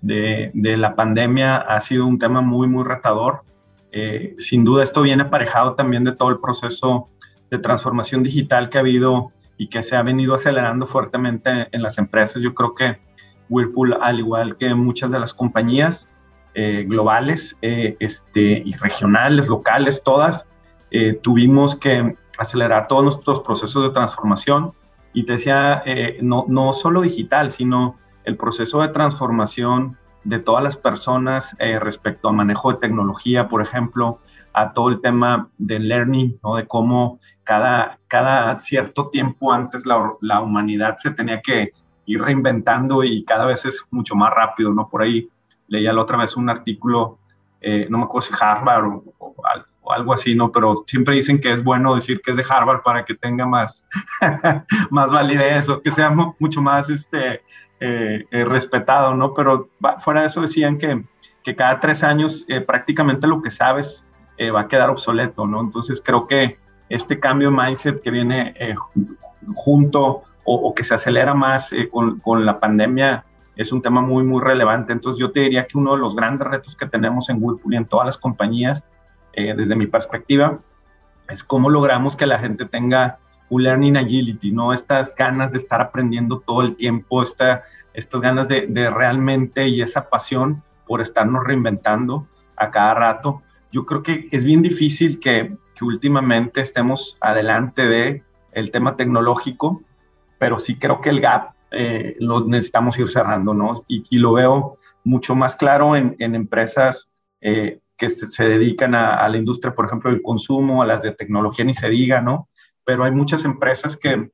de, la pandemia ha sido un tema muy, muy retador. Eh, sin duda, esto viene aparejado también de todo el proceso de transformación digital que ha habido y que se ha venido acelerando fuertemente en las empresas. Yo creo que Whirlpool, al igual que muchas de las compañías eh, globales eh, este, y regionales, locales, todas, eh, tuvimos que acelerar todos nuestros procesos de transformación. Y te decía, no, no solo digital, sino el proceso de transformación de todas las personas respecto a manejo de tecnología, por ejemplo, a todo el tema del learning, ¿no? de cómo cada, cada cierto tiempo antes la, la humanidad se tenía que ir reinventando y cada vez es mucho más rápido, ¿no? Por ahí leía la otra vez un artículo, eh, no me acuerdo si Harvard o, algo así, ¿no? Pero siempre dicen que es bueno decir que es de Harvard para que tenga más, [LAUGHS] más validez o que sea mucho más este, eh, eh, respetado, ¿no? Pero fuera de eso decían que, que cada tres años prácticamente lo que sabes va a quedar obsoleto, ¿no? Entonces creo que este cambio de mindset que viene junto o, que se acelera más eh, con, la pandemia es un tema muy, muy relevante. Entonces yo te diría que uno de los grandes retos que tenemos en Whirlpool y en todas las compañías, eh, desde mi perspectiva, es cómo logramos que la gente tenga un learning agility, ¿no? Estas ganas de estar aprendiendo todo el tiempo, esta, estas ganas de, realmente y esa pasión por estarnos reinventando a cada rato. Yo creo que es bien difícil que, que últimamente estemos adelante de el tema tecnológico, pero sí creo que el gap eh, lo necesitamos ir cerrando, ¿no? Y, lo veo mucho más claro en, en empresas eh, que se dedican a, a, la industria, por ejemplo, del consumo, a las de tecnología, ni se diga, ¿no? Pero hay muchas empresas que,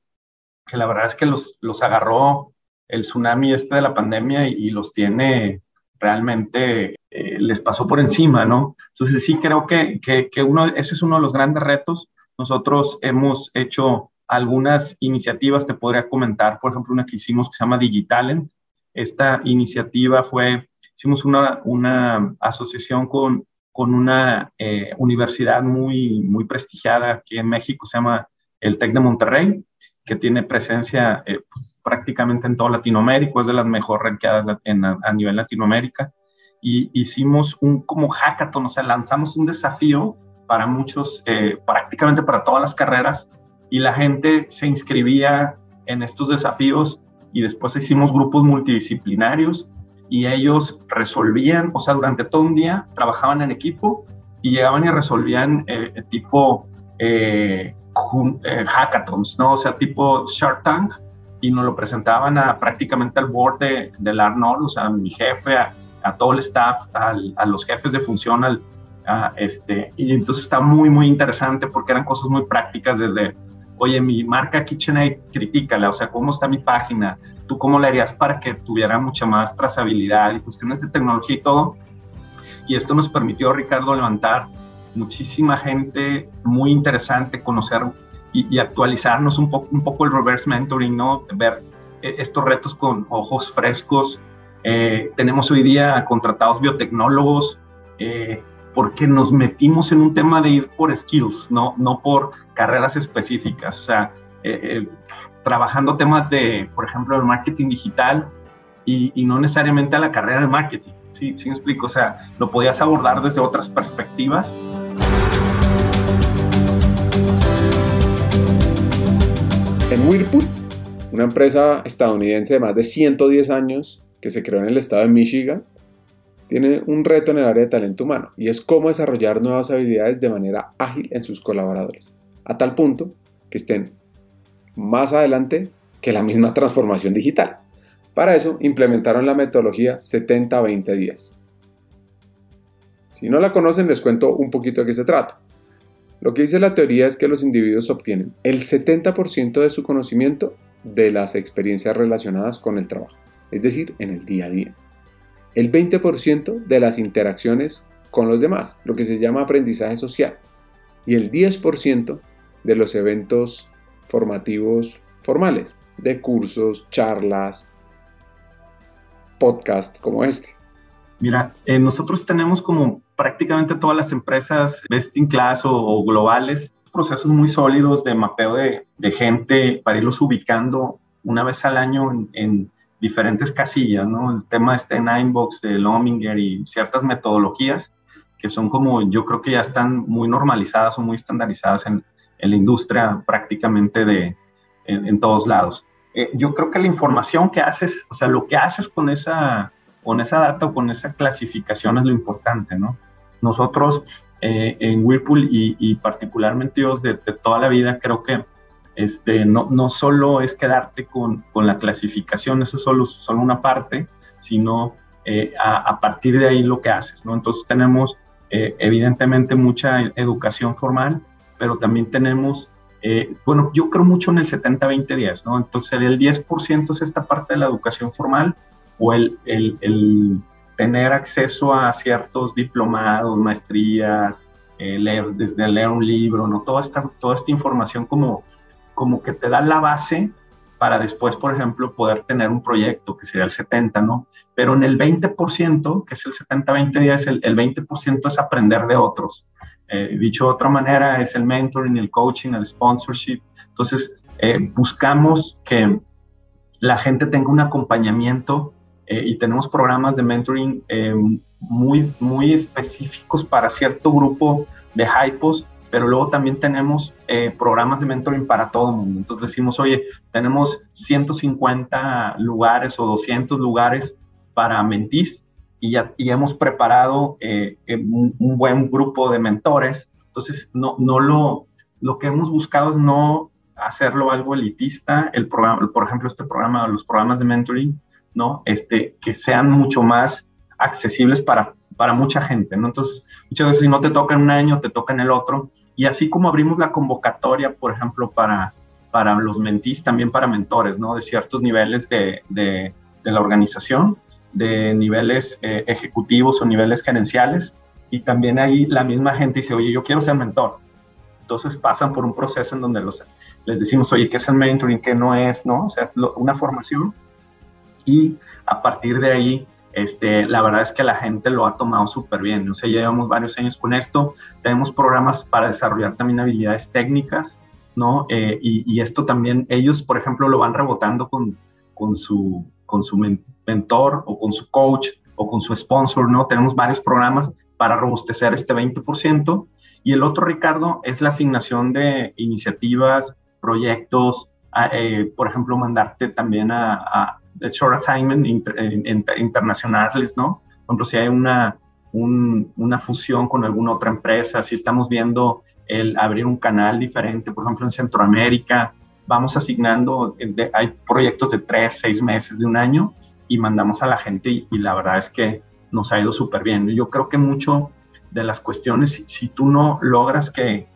que la verdad es que los, los agarró el tsunami este de la pandemia y, los tiene realmente, eh, les pasó por encima, ¿no? Entonces sí creo que, que, que uno, ese es uno de los grandes retos. Nosotros hemos hecho algunas iniciativas te podría comentar, por ejemplo, una que hicimos que se llama Digitalent. Esta iniciativa fue, hicimos una, una asociación con, con una eh, universidad muy, muy prestigiada aquí en México, se llama el TEC de Monterrey, que tiene presencia eh, pues, prácticamente en toda Latinoamérica, es de las mejor ranqueadas en, a, nivel Latinoamérica. Y hicimos un como hackathon, o sea, lanzamos un desafío para muchos, eh, prácticamente para todas las carreras, y la gente se inscribía en estos desafíos y después hicimos grupos multidisciplinarios y ellos resolvían, o sea, durante todo un día trabajaban en equipo y llegaban y resolvían eh, tipo eh, hackathons, ¿no? O sea, tipo Shark Tank y nos lo presentaban a, prácticamente al board de, del Arnold, o sea, a mi jefe, a, todo el staff, a los jefes de función, al, este, y entonces está muy, muy interesante porque eran cosas muy prácticas desde oye, mi marca KitchenAid, critícala, o sea, ¿cómo está mi página? ¿Tú cómo la harías para que tuviera mucha más trazabilidad y cuestiones de tecnología y todo? Y esto nos permitió, Ricardo, levantar muchísima gente muy interesante, conocer y, actualizarnos un poco, un poco el reverse mentoring, ¿no? Ver eh, estos retos con ojos frescos. Eh, tenemos hoy día contratados biotecnólogos, eh, porque nos metimos en un tema de ir por skills, no, no por carreras específicas. O sea, eh, eh, trabajando temas de, por ejemplo, el marketing digital y, y, no necesariamente a la carrera de marketing. Sí, sí me explico. O sea, lo podías abordar desde otras perspectivas. Whirlpool, una empresa estadounidense de más de 110 años que se creó en el estado de Michigan, tiene un reto en el área de talento humano y es cómo desarrollar nuevas habilidades de manera ágil en sus colaboradores, a tal punto que estén más adelante que la misma transformación digital. Para eso implementaron la metodología 70-20 días. Si no la conocen, les cuento un poquito de qué se trata. Lo que dice la teoría es que los individuos obtienen el 70% de su conocimiento de las experiencias relacionadas con el trabajo, es decir, en el día a día el 20% de las interacciones con los demás, lo que se llama aprendizaje social, y el 10% de los eventos formativos formales, de cursos, charlas, podcast como este. Mira, eh, nosotros tenemos como prácticamente todas las empresas best in class o, globales, procesos muy sólidos de mapeo de, gente para irlos ubicando una vez al año en diferentes casillas, ¿no? El tema este Ninebox de Lominger y ciertas metodologías que son como, yo creo que ya están muy normalizadas o muy estandarizadas en, la industria prácticamente de, en, todos lados. Eh, yo creo que la información que haces, o sea, lo que haces con esa, con esa data o con esa clasificación es lo importante, ¿no? Nosotros eh, en Whirlpool y, y particularmente yo de, de toda la vida creo que este, no, no solo es quedarte con, con la clasificación, eso es solo, solo una parte, sino eh, a, partir de ahí lo que haces, ¿no? Entonces tenemos eh, evidentemente mucha educación formal, pero también tenemos, eh, bueno, yo creo mucho en el 70-20-10, ¿no? Entonces el 10% es esta parte de la educación formal o el, el, el tener acceso a ciertos diplomados, maestrías, leer, desde leer un libro, ¿no? Toda esta, toda esta información como como que te da la base para después, por ejemplo, poder tener un proyecto que sería el 70, ¿no? Pero en el 20%, que es el 70-20 días, el, el 20% es aprender de otros. Eh, dicho de otra manera, es el mentoring, el coaching, el sponsorship. Entonces, buscamos que la gente tenga un acompañamiento y tenemos programas de mentoring muy, muy específicos para cierto grupo de hypos, pero luego también tenemos eh, programas de mentoring para todo el mundo. Entonces decimos, oye, tenemos 150 lugares o 200 lugares para mentis y ya y hemos preparado eh, eh, un, buen grupo de mentores. Entonces, no, no lo, lo que hemos buscado es no hacerlo algo elitista, el programa, por ejemplo, este programa, los programas de mentoring, ¿no? Este, que sean mucho más accesibles para, para mucha gente, ¿no? Entonces, muchas veces si no te toca en un año, te toca en el otro. Y así como abrimos la convocatoria, por ejemplo, para, para los mentís, también para mentores, ¿no? De ciertos niveles de, de, la organización, de niveles eh, ejecutivos o niveles gerenciales. Y también ahí la misma gente dice, oye, yo quiero ser mentor. Entonces pasan por un proceso en donde los, les decimos, oye, ¿qué es el mentoring? ¿Qué no es? ¿No? O sea, una formación. Y a partir de ahí este, la verdad es que la gente lo ha tomado súper bien. O sea, llevamos varios años con esto. Tenemos programas para desarrollar también habilidades técnicas, ¿no? Eh, y, esto también, ellos, por ejemplo, lo van rebotando con, con, su, con su mentor o con su coach o con su sponsor, ¿no? Tenemos varios programas para robustecer este 20%. Y el otro, Ricardo, es la asignación de iniciativas, proyectos, eh, por ejemplo, mandarte también a, de short assignment internacionales, ¿no? Por ejemplo, si hay una, una fusión con alguna otra empresa, si estamos viendo el abrir un canal diferente, por ejemplo, en Centroamérica, vamos asignando, hay proyectos de tres, seis meses, de un año, y mandamos a la gente y, la verdad es que nos ha ido súper bien. Yo creo que mucho de las cuestiones, si, tú no logras que,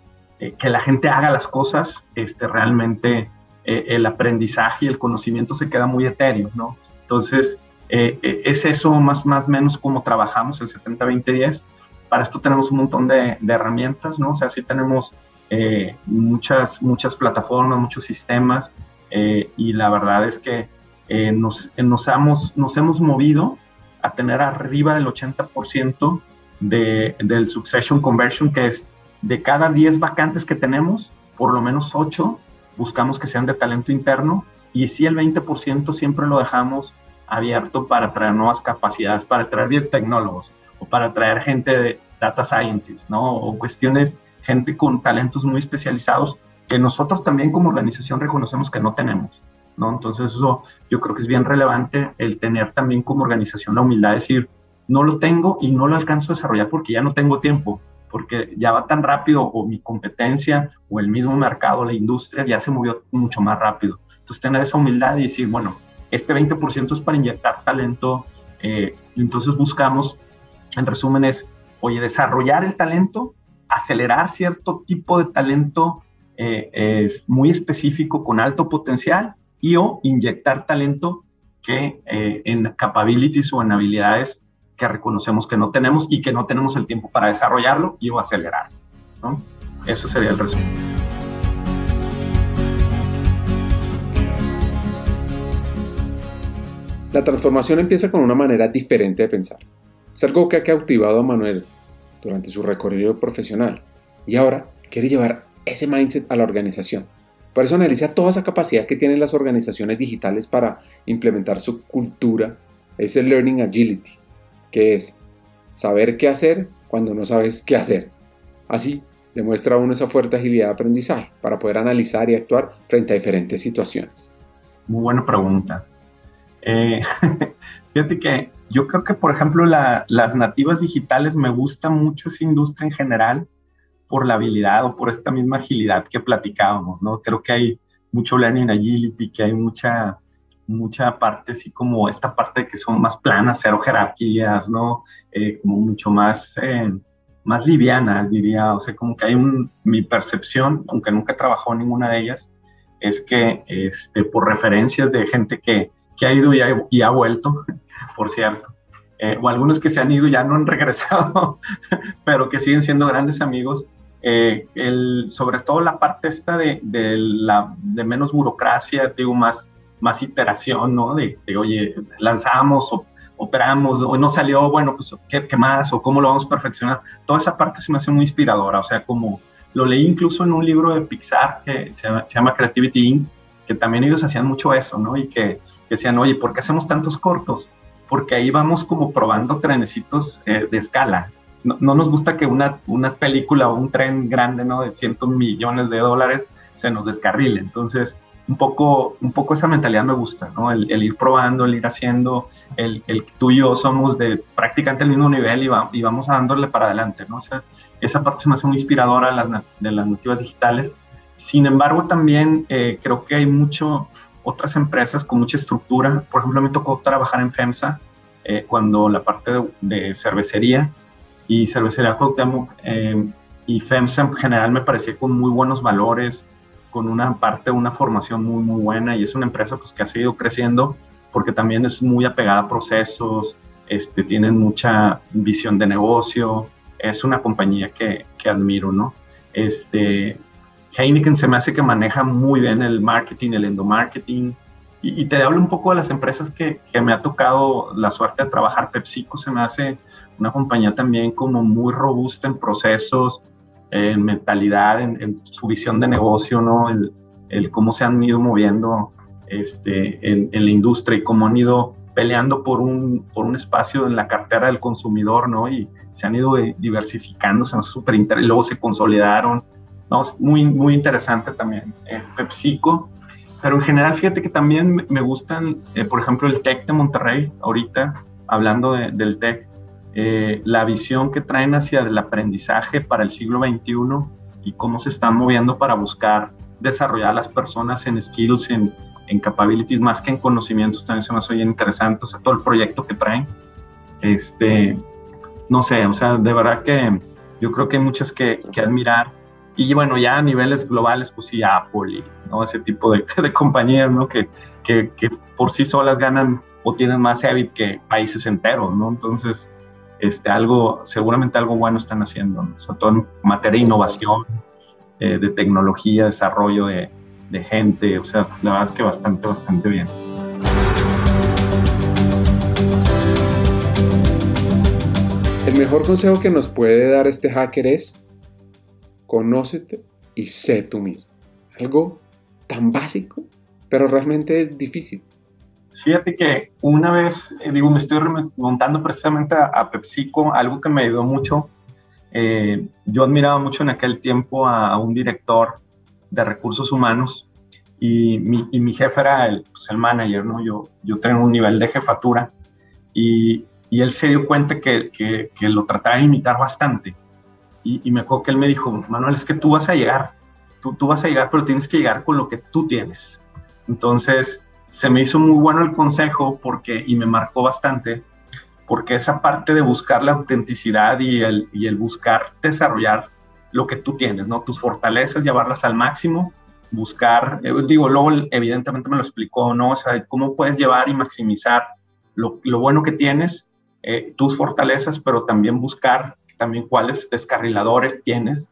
eh, que la gente haga las cosas, este, realmente eh, el aprendizaje y el conocimiento se queda muy etéreo, ¿no? Entonces, eh, eh, es eso más más menos como trabajamos el 70-20-10. Para esto tenemos un montón de, herramientas, ¿no? O sea, sí tenemos muchas, muchas plataformas, muchos sistemas y la verdad es que nos, nos, hemos, nos hemos movido a tener arriba del 80% de, del succession conversion, que es de cada 10 vacantes que tenemos, por lo menos 8 buscamos que sean de talento interno y si el 20% siempre lo dejamos abierto para traer nuevas capacidades, para traer biotecnólogos o para traer gente de data scientists, ¿no? O cuestiones, gente con talentos muy especializados que nosotros también como organización reconocemos que no tenemos, ¿no? Entonces eso yo creo que es bien relevante el tener también como organización la humildad de decir, no lo tengo y no lo alcanzo a desarrollar porque ya no tengo tiempo porque ya va tan rápido o mi competencia o el mismo mercado, la industria ya se movió mucho más rápido. Entonces tener esa humildad y decir, bueno, este 20% es para inyectar talento, eh, entonces buscamos, en resumen es, oye, desarrollar el talento, acelerar cierto tipo de talento eh, es muy específico con alto potencial y o inyectar talento que eh, en capabilities o en habilidades que reconocemos que no tenemos y que no tenemos el tiempo para desarrollarlo y o acelerar. ¿no? Eso sería el resumen. La transformación empieza con una manera diferente de pensar. Es algo que ha cautivado a Manuel durante su recorrido profesional y ahora quiere llevar ese mindset a la organización. Por eso analiza toda esa capacidad que tienen las organizaciones digitales para implementar su cultura, ese Learning Agility, que es saber qué hacer cuando no sabes qué hacer. Así, demuestra uno esa fuerte agilidad de aprendizaje para poder analizar y actuar frente a diferentes situaciones. Muy buena pregunta. Eh, [LAUGHS] fíjate que yo creo que, por ejemplo, las nativas digitales me gusta mucho esa industria en general por la habilidad o por esta misma agilidad que platicábamos, ¿no? Creo que hay mucho learning agility, que hay mucha mucha parte así como esta parte de que son más planas, cero jerarquías, ¿no? Eh, como mucho más, eh, más livianas, diría, o sea, como que hay un, mi percepción, aunque nunca he trabajado en ninguna de ellas, es que este, por referencias de gente que, que ha ido y ha, y ha vuelto, [LAUGHS] por cierto, eh, o algunos que se han ido y ya no han [LAUGHS] regresado, pero que siguen siendo grandes amigos, el, sobre todo la parte esta de, de, la, de menos burocracia, digo, más más iteración, ¿no? De, oye, lanzamos o operamos, o no salió, bueno, pues, ¿qué, ¿qué, más? O cómo lo vamos a perfeccionar. Toda esa parte se me hace muy inspiradora, o sea, como, lo leí incluso en un libro de Pixar que se, llama Creativity Inc., que también ellos hacían mucho eso, ¿no? Y que, decían, oye, ¿por qué hacemos tantos cortos? Porque ahí vamos como probando trenecitos eh, de escala. No, no, nos gusta que una, una película o un tren grande, ¿no? De cientos millones de dólares se nos descarrile. Entonces, un poco, un poco esa mentalidad me gusta, ¿no? El, ir probando, el ir haciendo, el, el, tú y yo somos de prácticamente el mismo nivel y, y vamos dándole para adelante, ¿no? O esa parte se me hace muy inspiradora de las, de digitales. Sin embargo, también eh, creo que hay mucho, otras empresas con mucha estructura. Por ejemplo, me tocó trabajar en FEMSA eh, cuando la parte de, cervecería y cervecería Cuauhtémoc eh, y FEMSA en general me parecía con muy buenos valores, con una parte, una formación muy, muy buena y es una empresa pues, que ha seguido creciendo porque también es muy apegada a procesos, este, tienen mucha visión de negocio, es una compañía que, que admiro, ¿no? Este, Heineken se me hace que maneja muy bien el marketing, el endomarketing, y, y te hablo un poco de las empresas que, que, me ha tocado la suerte de trabajar. PepsiCo se me hace una compañía también como muy robusta en procesos, en mentalidad, en, su visión de negocio, ¿no? El, el, cómo se han ido moviendo este, en, la industria y cómo han ido peleando por un, por un espacio en la cartera del consumidor, ¿no? Y se han ido diversificando, se han súper y luego se consolidaron, ¿no? Es muy, muy interesante también eh, PepsiCo, pero en general fíjate que también me gustan, eh, por ejemplo, el TEC de Monterrey, ahorita, hablando del TEC, eh, la visión que traen hacia el aprendizaje para el siglo XXI y cómo se están moviendo para buscar desarrollar a las personas en skills, en, en capabilities, más que en conocimientos, también se me hace bien interesante, o sea, todo el proyecto que traen. Este, no sé, o sea, de verdad que yo creo que hay muchas que, que admirar. Y bueno, ya a niveles globales, pues sí, Apple y ¿no? ese tipo de, [LAUGHS] de compañías, ¿no? Que, que, que, por sí solas ganan o tienen más EBIT que países enteros, ¿no? Entonces, este, algo, seguramente algo bueno están haciendo, sobre todo en materia de innovación, eh, de tecnología, desarrollo de, de, gente, o sea, la verdad es que bastante, bastante bien. El mejor consejo que nos puede dar este hacker es, conócete y sé tú mismo. Algo tan básico, pero realmente es difícil. Fíjate que una vez, eh, digo, me estoy remontando precisamente a, PepsiCo, algo que me ayudó mucho. Eh, yo admiraba mucho en aquel tiempo a, un director de recursos humanos y mi, y mi jefe era el, pues, el, manager, ¿no? Yo, yo tengo un nivel de jefatura y, y él se dio cuenta que, que, que, lo trataba de imitar bastante. Y, y, me acuerdo que él me dijo, Manuel, es que tú vas a llegar, tú, tú vas a llegar, pero tienes que llegar con lo que tú tienes. Entonces, se me hizo muy bueno el consejo porque, y me marcó bastante, porque esa parte de buscar la autenticidad y el, y el buscar desarrollar lo que tú tienes, ¿no? Tus fortalezas, llevarlas al máximo, buscar, eh, digo, luego evidentemente me lo explicó, ¿no? O sea, cómo puedes llevar y maximizar lo, lo bueno que tienes, eh, tus fortalezas, pero también buscar también cuáles descarriladores tienes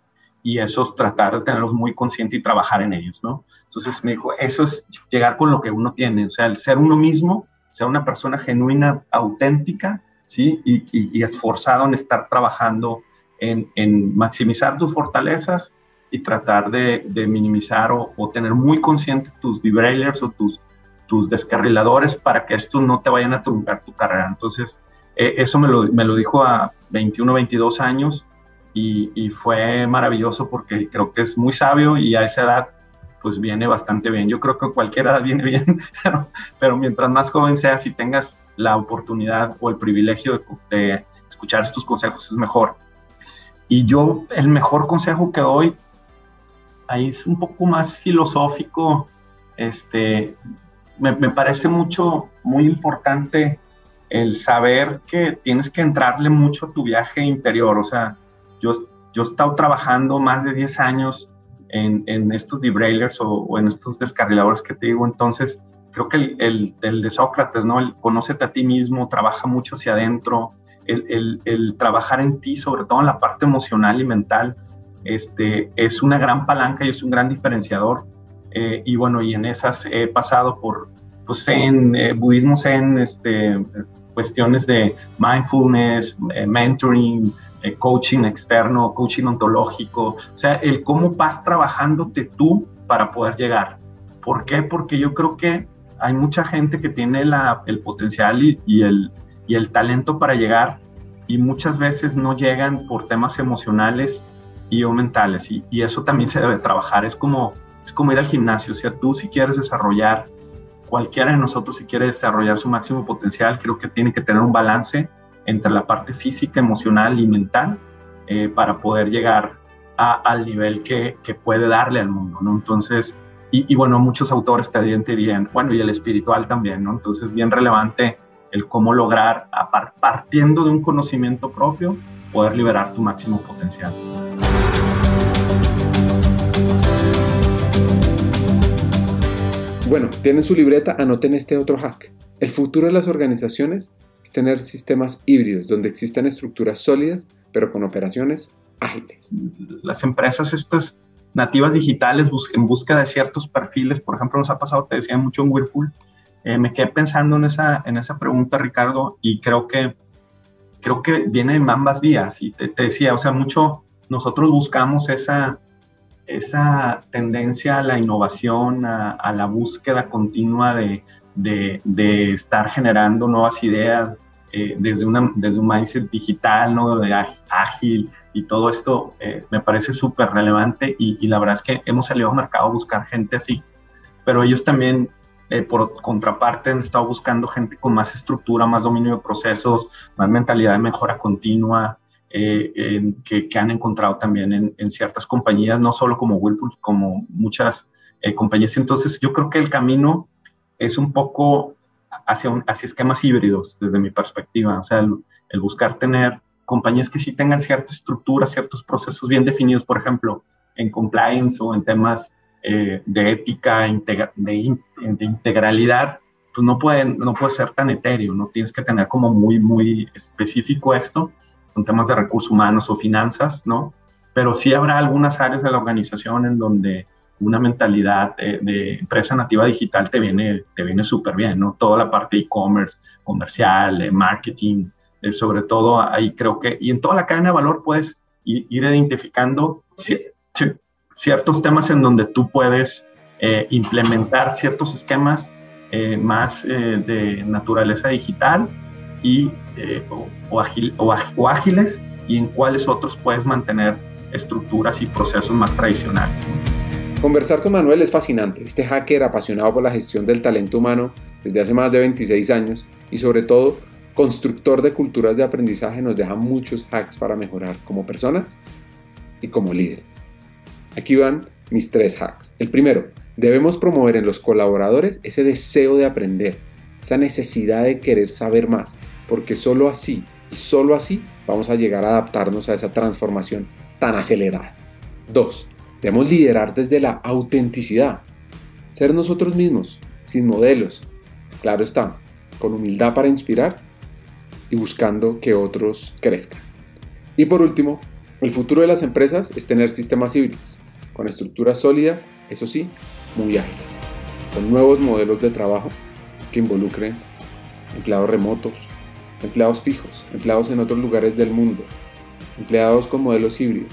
y esos tratar de tenerlos muy conscientes y trabajar en ellos, ¿no? Entonces me dijo, eso es llegar con lo que uno tiene, o sea, el ser uno mismo, ser una persona genuina, auténtica, ¿sí? Y, y, esforzado en estar trabajando en, maximizar tus fortalezas y tratar de, minimizar o, o, tener muy consciente tus derailers o tus, tus descarriladores para que estos no te vayan a truncar tu carrera. Entonces, eh, eso me lo, me lo dijo a 21, 22 años y, fue maravilloso porque creo que es muy sabio y a esa edad pues viene bastante bien. Yo creo que cualquier edad viene bien, [LAUGHS] pero, mientras más joven seas y tengas la oportunidad o el privilegio de, escuchar estos consejos es mejor. Y yo el mejor consejo que doy ahí es un poco más filosófico, este, me, me parece mucho, muy importante el saber que tienes que entrarle mucho a tu viaje interior, o sea, yo, yo he estado trabajando más de 10 años en, en estos derailers o, o, en estos descarriladores que te digo, entonces creo que el, el, el de Sócrates, ¿no? El conócete a ti mismo, trabaja mucho hacia adentro, el, el, trabajar en ti, sobre todo en la parte emocional y mental, este, es una gran palanca y es un gran diferenciador. Eh, y bueno, y en esas he pasado por pues, en eh, budismo zen, este, cuestiones de mindfulness, eh, mentoring, eh, coaching externo, coaching ontológico, o sea, el cómo vas trabajándote tú para poder llegar. ¿Por qué? Porque yo creo que hay mucha gente que tiene la, el potencial y, el, y el talento para llegar y muchas veces no llegan por temas emocionales y o mentales y, y, eso también se debe trabajar. Es como, es como ir al gimnasio, o sea, tú si quieres desarrollar, cualquiera de nosotros si quiere desarrollar su máximo potencial, creo que tiene que tener un balance entre la parte física, emocional y mental eh, para poder llegar al nivel que, que, puede darle al mundo, ¿no? Entonces, y, bueno, muchos autores te dirían, bueno, y el espiritual también, ¿no? Entonces, bien relevante el cómo lograr, partiendo de un conocimiento propio, poder liberar tu máximo potencial. Bueno, tienen su libreta, anoten este otro hack. El futuro de las organizaciones es tener sistemas híbridos donde existan estructuras sólidas, pero con operaciones ágiles. Las empresas estas nativas digitales en busca de ciertos perfiles, por ejemplo, nos ha pasado, te decía mucho en Whirlpool, eh, me quedé pensando en esa, en esa pregunta, Ricardo, y creo que, creo que viene de ambas vías. Y te, decía, o sea, mucho nosotros buscamos esa, esa tendencia a la innovación, a, la búsqueda continua de, de, de, estar generando nuevas ideas eh, desde, una, desde un mindset digital, ¿no? De ágil y todo esto eh, me parece súper relevante y, y, la verdad es que hemos salido al mercado a buscar gente así, pero ellos también eh, por contraparte han estado buscando gente con más estructura, más dominio de procesos, más mentalidad de mejora continua, eh, que, que, han encontrado también en, en, ciertas compañías, no solo como Whirlpool, como muchas eh, compañías. Entonces, yo creo que el camino es un poco hacia, un, hacia esquemas híbridos, desde mi perspectiva. O sea, el, buscar tener compañías que sí tengan cierta estructura, ciertos procesos bien definidos, por ejemplo, en compliance o en temas eh, de ética, de, integralidad, pues no puede, no puede ser tan etéreo, no tienes que tener como muy, muy específico esto, con temas de recursos humanos o finanzas, ¿no? Pero sí habrá algunas áreas de la organización en donde una mentalidad de, empresa nativa digital te viene, te viene súper bien, ¿no? Toda la parte e-commerce, comercial, marketing, eh, sobre todo ahí creo que, y en toda la cadena de valor puedes ir, identificando ciertos temas en donde tú puedes eh, implementar ciertos esquemas eh, más de naturaleza digital y, o, o, ágiles y en cuáles otros puedes mantener estructuras y procesos más tradicionales. Conversar con Manuel es fascinante. Este hacker apasionado por la gestión del talento humano desde hace más de 26 años y sobre todo constructor de culturas de aprendizaje nos deja muchos hacks para mejorar como personas y como líderes. Aquí van mis tres hacks. El primero, debemos promover en los colaboradores ese deseo de aprender, esa necesidad de querer saber más, porque solo así y solo así vamos a llegar a adaptarnos a esa transformación tan acelerada. Dos, debemos liderar desde la autenticidad, ser nosotros mismos, sin modelos, claro está, con humildad para inspirar y buscando que otros crezcan. Y por último, el futuro de las empresas es tener sistemas híbridos con estructuras sólidas, eso sí, muy ágiles, con nuevos modelos de trabajo que involucren empleados remotos, empleados fijos, empleados en otros lugares del mundo, empleados con modelos híbridos.